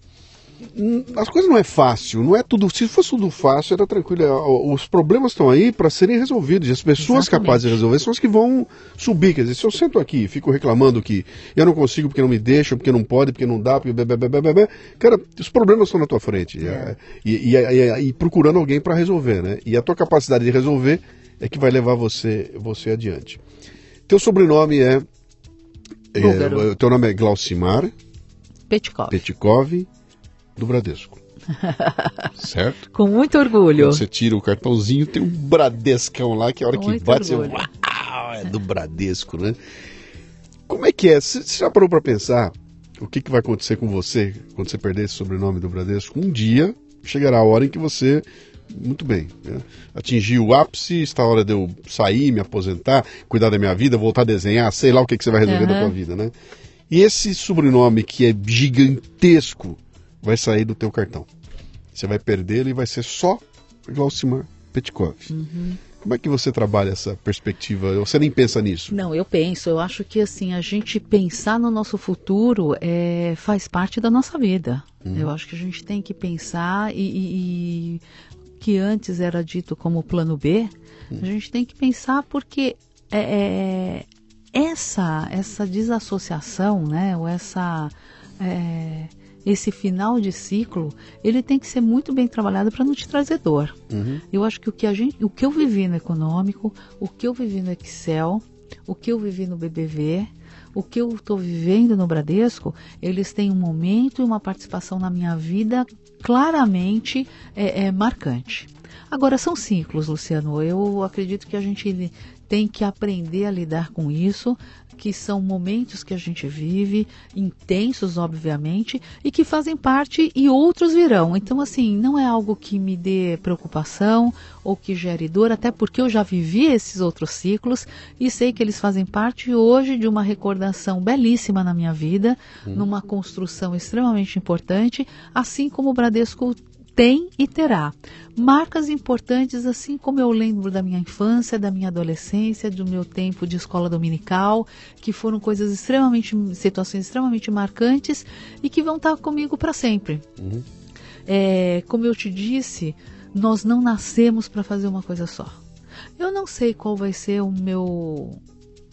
Speaker 2: as coisas não é fácil, não é tudo. Se fosse tudo fácil, era tranquilo. É, os problemas estão aí para serem resolvidos. E as pessoas Exatamente. capazes de resolver são as que vão subir. Quer dizer, se eu sento aqui e fico reclamando que eu não consigo porque não me deixam, porque não pode, porque não dá, porque. Bê, bê, bê, bê, cara, os problemas estão na tua frente. É. E, e, e, e, procurando alguém para resolver, né? E a tua capacidade de resolver é que vai levar você, você adiante. Teu sobrenome é. é teu nome é Glaucimar.
Speaker 3: Petkov.
Speaker 2: Petkov do Bradesco. *laughs* certo?
Speaker 3: Com muito orgulho.
Speaker 2: Quando você tira o cartãozinho, tem um Bradescão lá que a hora Com que bate, orgulho. você. Uau, é do Bradesco, né? Como é que é? Você já parou para pensar o que, que vai acontecer com você quando você perder esse sobrenome do Bradesco? Um dia chegará a hora em que você muito bem. Né? Atingir o ápice, está a hora de eu sair, me aposentar, cuidar da minha vida, voltar a desenhar, sei lá o que, que você vai resolver uhum. da tua vida, né? E esse sobrenome que é gigantesco vai sair do teu cartão. Você vai perdê-lo e vai ser só Glaucimar Petkov. Uhum. Como é que você trabalha essa perspectiva? Você nem pensa nisso?
Speaker 3: Não, eu penso. Eu acho que assim a gente pensar no nosso futuro é, faz parte da nossa vida. Uhum. Eu acho que a gente tem que pensar e, e, e que antes era dito como plano B, uhum. a gente tem que pensar porque é, é essa essa desassociação, né, ou essa é, esse final de ciclo, ele tem que ser muito bem trabalhado para não te trazer dor. Uhum. Eu acho que o que a gente, o que eu vivi no econômico, o que eu vivi no Excel, o que eu vivi no BBV, o que eu estou vivendo no Bradesco, eles têm um momento e uma participação na minha vida claramente é, é, marcante. Agora, são ciclos, Luciano. Eu acredito que a gente tem que aprender a lidar com isso, que são momentos que a gente vive, intensos, obviamente, e que fazem parte e outros virão. Então, assim, não é algo que me dê preocupação ou que gere dor, até porque eu já vivi esses outros ciclos e sei que eles fazem parte hoje de uma recordação belíssima na minha vida, hum. numa construção extremamente importante, assim como o Bradesco tem e terá marcas importantes, assim como eu lembro da minha infância, da minha adolescência, do meu tempo de escola dominical, que foram coisas extremamente, situações extremamente marcantes e que vão estar comigo para sempre. Uhum. É, como eu te disse, nós não nascemos para fazer uma coisa só. Eu não sei qual vai ser o meu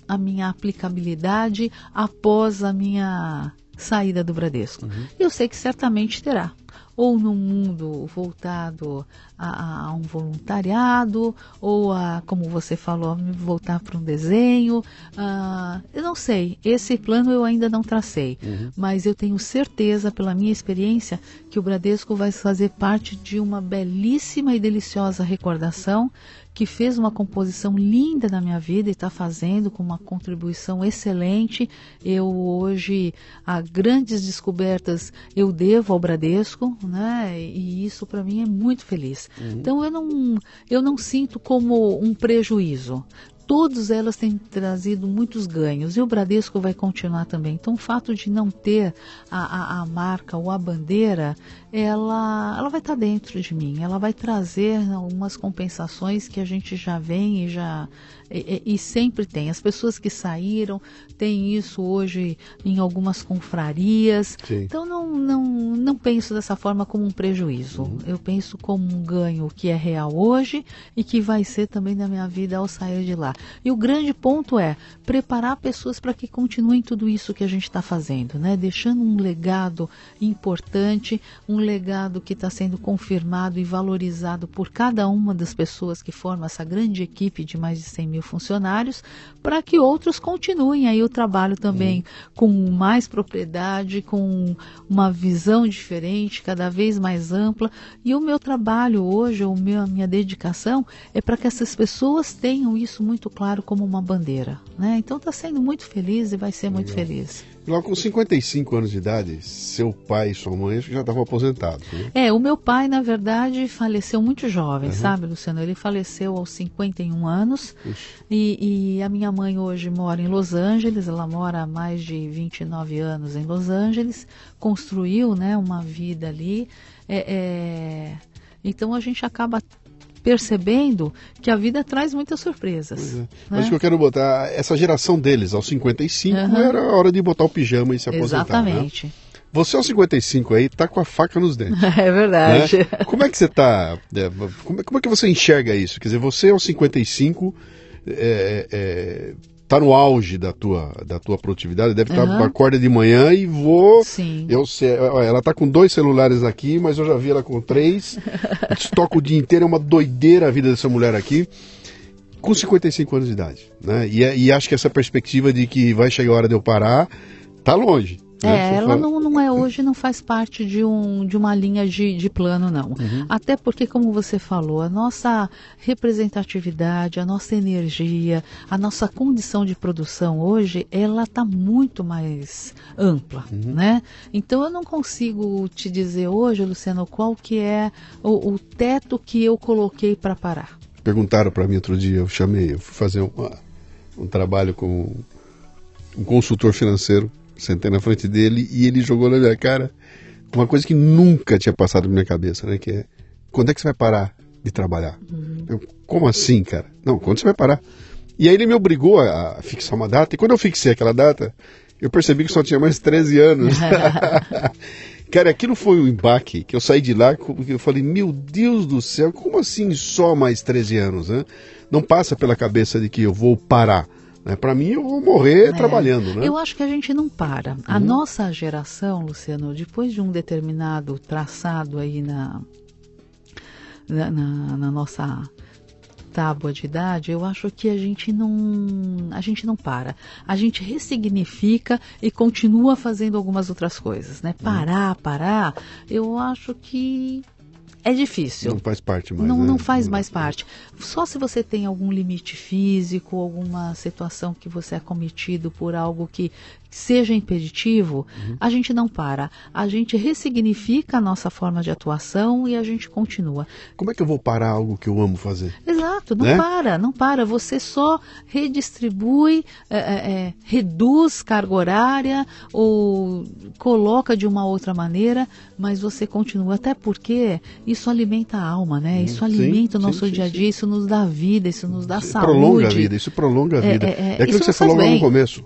Speaker 3: a minha aplicabilidade após a minha saída do Bradesco. Uhum. Eu sei que certamente terá ou num mundo voltado a, a, um voluntariado, ou a, como você falou, voltar para um desenho. Uh, eu não sei, esse plano eu ainda não tracei, uhum. mas eu tenho certeza, pela minha experiência, que o Bradesco vai fazer parte de uma belíssima e deliciosa recordação que fez uma composição linda na minha vida e está fazendo com uma contribuição excelente. Eu hoje, a grandes descobertas, eu devo ao Bradesco, né? E isso para mim é muito feliz. Uhum. Então eu não, eu não sinto como um prejuízo todas elas têm trazido muitos ganhos e o Bradesco vai continuar também. Então, o fato de não ter a, a, a marca ou a bandeira, ela, ela vai estar dentro de mim, ela vai trazer algumas compensações que a gente já vem e já e, e, sempre tem. As pessoas que saíram têm isso hoje em algumas confrarias. Sim. Então não, não, não penso dessa forma como um prejuízo. Uhum. Eu penso como um ganho que é real hoje e que vai ser também na minha vida ao sair de lá. E o grande ponto é preparar pessoas para que continuem tudo isso que a gente está fazendo, né? Deixando um legado importante, um legado que está sendo confirmado e valorizado por cada uma das pessoas que formam essa grande equipe de mais de 100 mil funcionários, para que outros continuem aí o trabalho também uhum. com mais propriedade, com uma visão diferente, cada vez mais ampla. E o meu trabalho hoje, o meu, a minha dedicação é para que essas pessoas tenham isso muito claro como uma bandeira. Né? Então está sendo muito feliz e vai ser muito feliz.
Speaker 2: Logo com 55 anos de idade, seu pai e sua mãe já estavam aposentados. Né?
Speaker 3: É, o meu pai, na verdade, faleceu muito jovem, uhum. sabe, Luciano? Ele faleceu aos 51 anos e, e, a minha mãe hoje mora em Los Angeles, ela mora há mais de 29 anos em Los Angeles, construiu né, uma vida ali. É, é... Então a gente acaba percebendo que a vida traz muitas surpresas. É. Né?
Speaker 2: Mas o que eu quero botar, essa geração deles, aos 55, uhum. era a hora de botar o pijama e se aposentar.
Speaker 3: Né? Exatamente.
Speaker 2: Né? Você aos 55 aí tá com a faca nos dentes. *laughs*
Speaker 3: É verdade.
Speaker 2: Né? Como é que você tá. É, como, é, como, é que você enxerga isso? Quer dizer, você aos 55 é, é, tá no auge da tua, da tua produtividade, deve estar uhum. acorda de manhã e vou.
Speaker 3: Sim.
Speaker 2: Eu sei, ela tá com dois celulares aqui, mas eu já vi ela com três. Estoca o dia inteiro, é uma doideira a vida dessa mulher aqui com 55 anos de idade. Né? E, é, e, acho que essa perspectiva de que vai chegar a hora de eu parar tá longe.
Speaker 3: Né? É, ela não, não é hoje, não faz parte de, um, de uma linha de, de plano, não. Uhum. Até porque, como você falou, a nossa representatividade, a nossa energia, a nossa condição de produção hoje, ela está muito mais ampla, uhum. né? Então eu não consigo te dizer hoje, Luciano, qual que é o, o teto que eu coloquei para parar.
Speaker 2: Perguntaram para mim outro dia, eu chamei, eu fui fazer uma, um trabalho com um consultor financeiro sentei na frente dele e ele jogou na minha cara uma coisa que nunca tinha passado na minha cabeça, né? Que é, quando é que você vai parar de trabalhar? Uhum. Eu, como assim, cara? Não, quando você vai parar? E aí ele me obrigou a, fixar uma data, e quando eu fixei aquela data, eu percebi que só tinha mais 13 anos. *laughs* cara, aquilo foi um embaque, que eu saí de lá, eu falei, meu Deus do céu, como assim só mais 13 anos, né? Não passa pela cabeça de que eu vou parar. Né? Para mim, eu vou morrer é, trabalhando. Né?
Speaker 3: Eu acho que a gente não para. A uhum. nossa geração, Luciano, depois de um determinado traçado aí na, na, na, na nossa tábua de idade, eu acho que a gente não a gente não para. A gente ressignifica e continua fazendo algumas outras coisas, né? Uhum. Parar, parar, eu acho que é difícil.
Speaker 2: Não faz parte mais.
Speaker 3: Não,
Speaker 2: né?
Speaker 3: não faz mais parte. Só se você tem algum limite físico, alguma situação que você é cometido por algo que seja impeditivo, uhum. a gente não para. A gente ressignifica a nossa forma de atuação e a gente continua.
Speaker 2: Como é que eu vou parar algo que eu amo fazer?
Speaker 3: Exato, não né? para, não para. Você só redistribui, é, é, é, reduz carga horária ou coloca de uma outra maneira, mas você continua. Até porque isso alimenta a alma, né? Hum, isso alimenta sim, o nosso sim, dia a dia, sim. isso nos dá vida, isso nos dá isso saúde.
Speaker 2: Prolonga a vida, isso prolonga a é, vida. É, é, é aquilo que você falou lá no começo.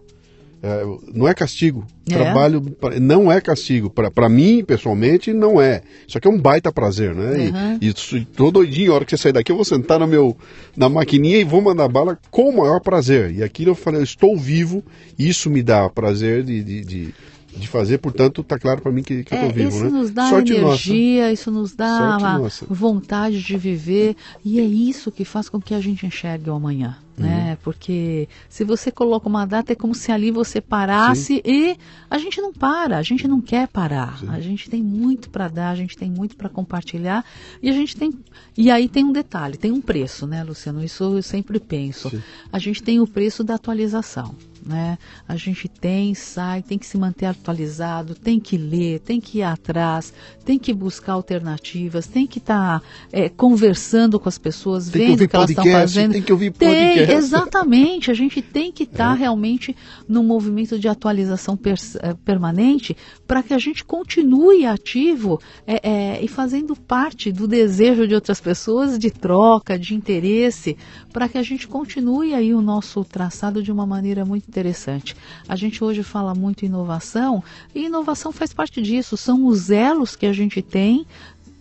Speaker 2: É, não é castigo. É. Trabalho não é castigo. Para mim, pessoalmente, não é. Isso aqui é um baita prazer, né? Uhum. E, e tô doidinho, a hora que você sair daqui, eu vou sentar no meu, na maquininha e vou mandar bala com o maior prazer. E aquilo eu falei, eu estou vivo, isso me dá prazer de, de, de de fazer, portanto, está claro para mim que, que é, eu estou vivo.
Speaker 3: Isso
Speaker 2: né?
Speaker 3: nos dá Sorte energia, nossa. isso nos dá vontade de viver, e é isso que faz com que a gente enxergue o amanhã. Uhum. Né? Porque se você coloca uma data, é como se ali você parasse Sim. e a gente não para, a gente não quer parar. Sim. A gente tem muito para dar, a gente tem muito para compartilhar e a gente tem. E aí tem um detalhe, tem um preço, né, Luciano? Isso eu sempre penso. Sim. A gente tem o preço da atualização né? A gente tem, sai, tem que se manter atualizado, tem que ler, tem que ir atrás, tem que buscar alternativas, tem que estar tá, é, conversando com as pessoas, tem vendo o que elas estão fazendo.
Speaker 2: Tem que ouvir podcast.
Speaker 3: Tem, exatamente, a gente tem que estar tá é. realmente no movimento de atualização per, é, permanente para que a gente continue ativo é, é, e fazendo parte do desejo de outras pessoas de troca, de interesse, para que a gente continue aí o nosso traçado de uma maneira muito interessante. A gente hoje fala muito inovação e inovação faz parte disso, são os elos que a gente tem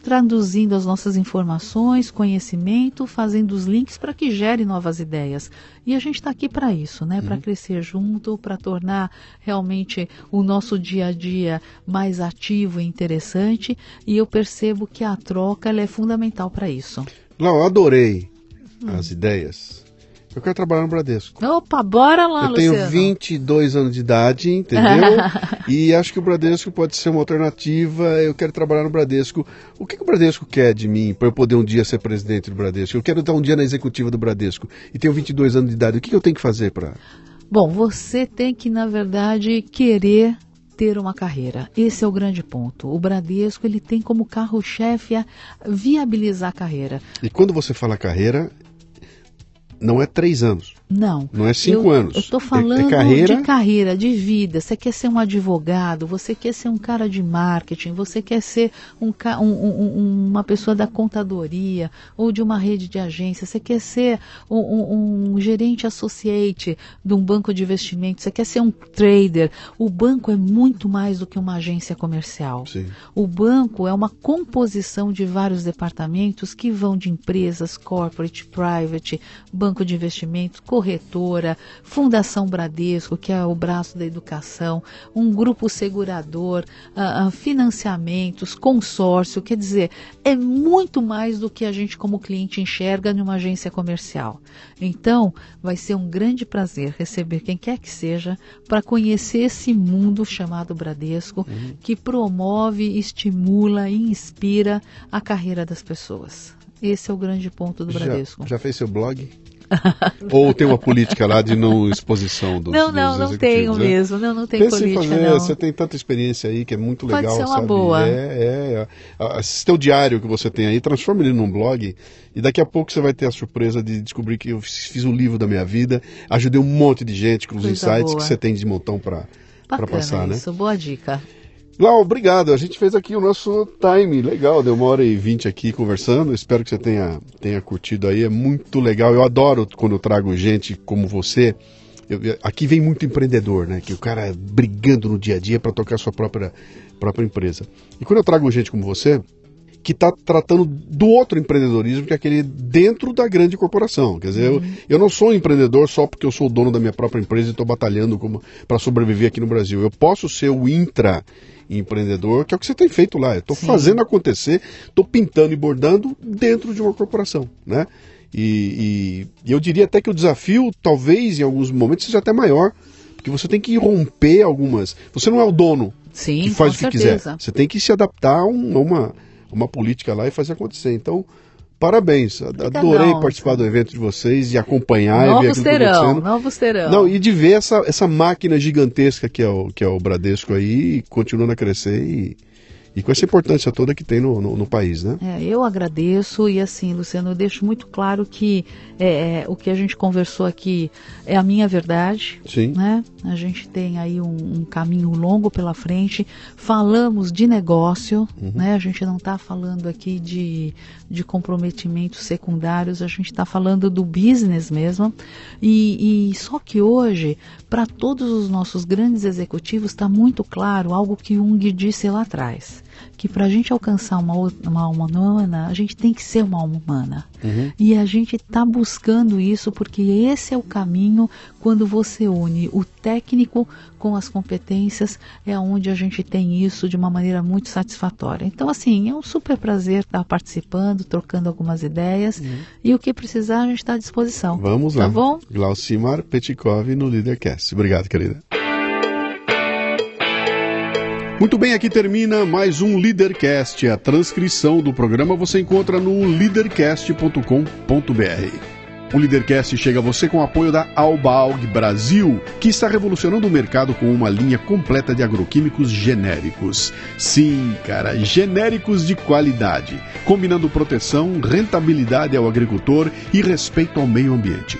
Speaker 3: traduzindo as nossas informações, conhecimento, fazendo os links para que gere novas ideias. E a gente está aqui para isso, né? Uhum. Para crescer junto, para tornar realmente o nosso dia a dia mais ativo e interessante. E eu percebo que a troca é fundamental para isso.
Speaker 2: Não, eu adorei hum. as ideias eu quero trabalhar no Bradesco.
Speaker 3: Opa, bora lá,
Speaker 2: Eu
Speaker 3: Luciano.
Speaker 2: tenho 22 anos de idade, entendeu? *laughs* e acho que o Bradesco pode ser uma alternativa. Eu quero trabalhar no Bradesco. O que, que o Bradesco quer de mim para eu poder um dia ser presidente do Bradesco? Eu quero estar um dia na executiva do Bradesco e tenho 22 anos de idade. O que, que eu tenho que fazer para.
Speaker 3: Bom, você tem que, na verdade, querer ter uma carreira. Esse é o grande ponto. O Bradesco ele tem como carro-chefe a viabilizar a carreira.
Speaker 2: E quando você fala carreira, não é três anos.
Speaker 3: Não.
Speaker 2: Não é cinco
Speaker 3: eu,
Speaker 2: anos.
Speaker 3: Eu estou
Speaker 2: É- é
Speaker 3: falando
Speaker 2: carreira?
Speaker 3: de carreira, de vida. Você quer ser um advogado, você quer ser um cara de marketing, você quer ser um, um- um- um- uma pessoa da contadoria ou de uma rede de agência, você quer ser um, gerente associate de um banco de investimentos, você quer ser um trader. O banco é muito mais do que uma agência comercial.
Speaker 2: Sim.
Speaker 3: O banco é uma composição de vários departamentos que vão de empresas, corporate, private, banco de investimentos, corretora, Fundação Bradesco, que é o braço da educação, um grupo segurador, ah, financiamentos, consórcio. Quer dizer, é muito mais do que a gente, como cliente, enxerga numa agência comercial. Então, vai ser um grande prazer receber quem quer que seja para conhecer esse mundo chamado Bradesco, que promove, estimula e inspira a carreira das pessoas. Esse é o grande ponto do Bradesco.
Speaker 2: Já, já fez seu blog? *laughs* Ou tem uma política lá de não exposição dos
Speaker 3: não, não,
Speaker 2: dos
Speaker 3: não tenho
Speaker 2: né?
Speaker 3: mesmo. Não, não tem
Speaker 2: Pensa em
Speaker 3: política,
Speaker 2: fazer,
Speaker 3: não.
Speaker 2: você tem tanta experiência aí que é muito
Speaker 3: Pode
Speaker 2: legal,
Speaker 3: ser uma
Speaker 2: sabe?
Speaker 3: boa.
Speaker 2: É, é. Esse teu diário que você tem aí, transforma ele num blog e daqui a pouco você vai ter a surpresa de descobrir que eu fiz fiz um livro da minha vida, ajudei um monte de gente com os
Speaker 3: Coisa
Speaker 2: insights
Speaker 3: boa.
Speaker 2: que você tem de montão para passar, né?
Speaker 3: isso, boa dica.
Speaker 2: Lau, obrigado. A gente fez aqui o nosso time. Legal, deu uma hora e vinte aqui conversando. Espero que você tenha, tenha curtido aí. É muito legal. Eu adoro quando eu trago gente como você. Eu- aqui vem muito empreendedor, né? Que o cara brigando no dia a dia para tocar sua própria, própria empresa. E quando eu trago gente como você, que está tratando do outro empreendedorismo, que é aquele dentro da grande corporação. Quer dizer, eu, eu não sou um empreendedor só porque eu sou o dono da minha própria empresa e estou batalhando para sobreviver aqui no Brasil. Eu posso ser o intra empreendedor, que é o que você tem feito lá. Eu estou fazendo acontecer, estou pintando e bordando dentro de uma corporação, né? E, e- e eu diria até que o desafio, talvez em alguns momentos, seja até maior, porque você tem que romper algumas. Você não é o dono,
Speaker 3: Sim,
Speaker 2: que faz o que
Speaker 3: certeza.
Speaker 2: quiser. Você tem que se adaptar a uma, uma política lá e fazer acontecer. Então, parabéns. Adorei
Speaker 3: não.
Speaker 2: participar do evento de vocês e acompanhar e ver
Speaker 3: Novos
Speaker 2: aquilo
Speaker 3: terão, novos terão.
Speaker 2: Não, e de ver essa, essa máquina gigantesca que é, o, que é o Bradesco aí, continuando a crescer e, e com essa importância toda que tem no, no, no país, né?
Speaker 3: É, eu agradeço e assim, Luciano, eu deixo muito claro que é, é, o que a gente conversou aqui é a minha verdade.
Speaker 2: Sim.
Speaker 3: Né? A gente tem aí um, um caminho longo pela frente. Falamos de negócio, né? A gente não está falando aqui de, de comprometimentos secundários, a gente está falando do business mesmo. E, e só que hoje, para todos os nossos grandes executivos, está muito claro algo que Jung disse lá atrás. Que para a gente alcançar uma, uma alma humana, a gente tem que ser uma alma humana. E a gente está buscando isso porque esse é o caminho quando você une o técnico com as competências, é onde a gente tem isso de uma maneira muito satisfatória. Então, assim, é um super prazer estar participando, trocando algumas ideias. E o que precisar, a gente está à disposição.
Speaker 2: Vamos lá.
Speaker 3: Tá bom?
Speaker 2: Glaucimar Petikov no Leadercast. Obrigado, querida. Muito bem, aqui termina mais um Leadercast. A transcrição do programa você encontra no leadercast.com.br. O Leadercast chega a você com o apoio da Albaug Brasil, que está revolucionando o mercado com uma linha completa de agroquímicos genéricos. Sim, cara, genéricos de qualidade, combinando proteção, rentabilidade ao agricultor e respeito ao meio ambiente.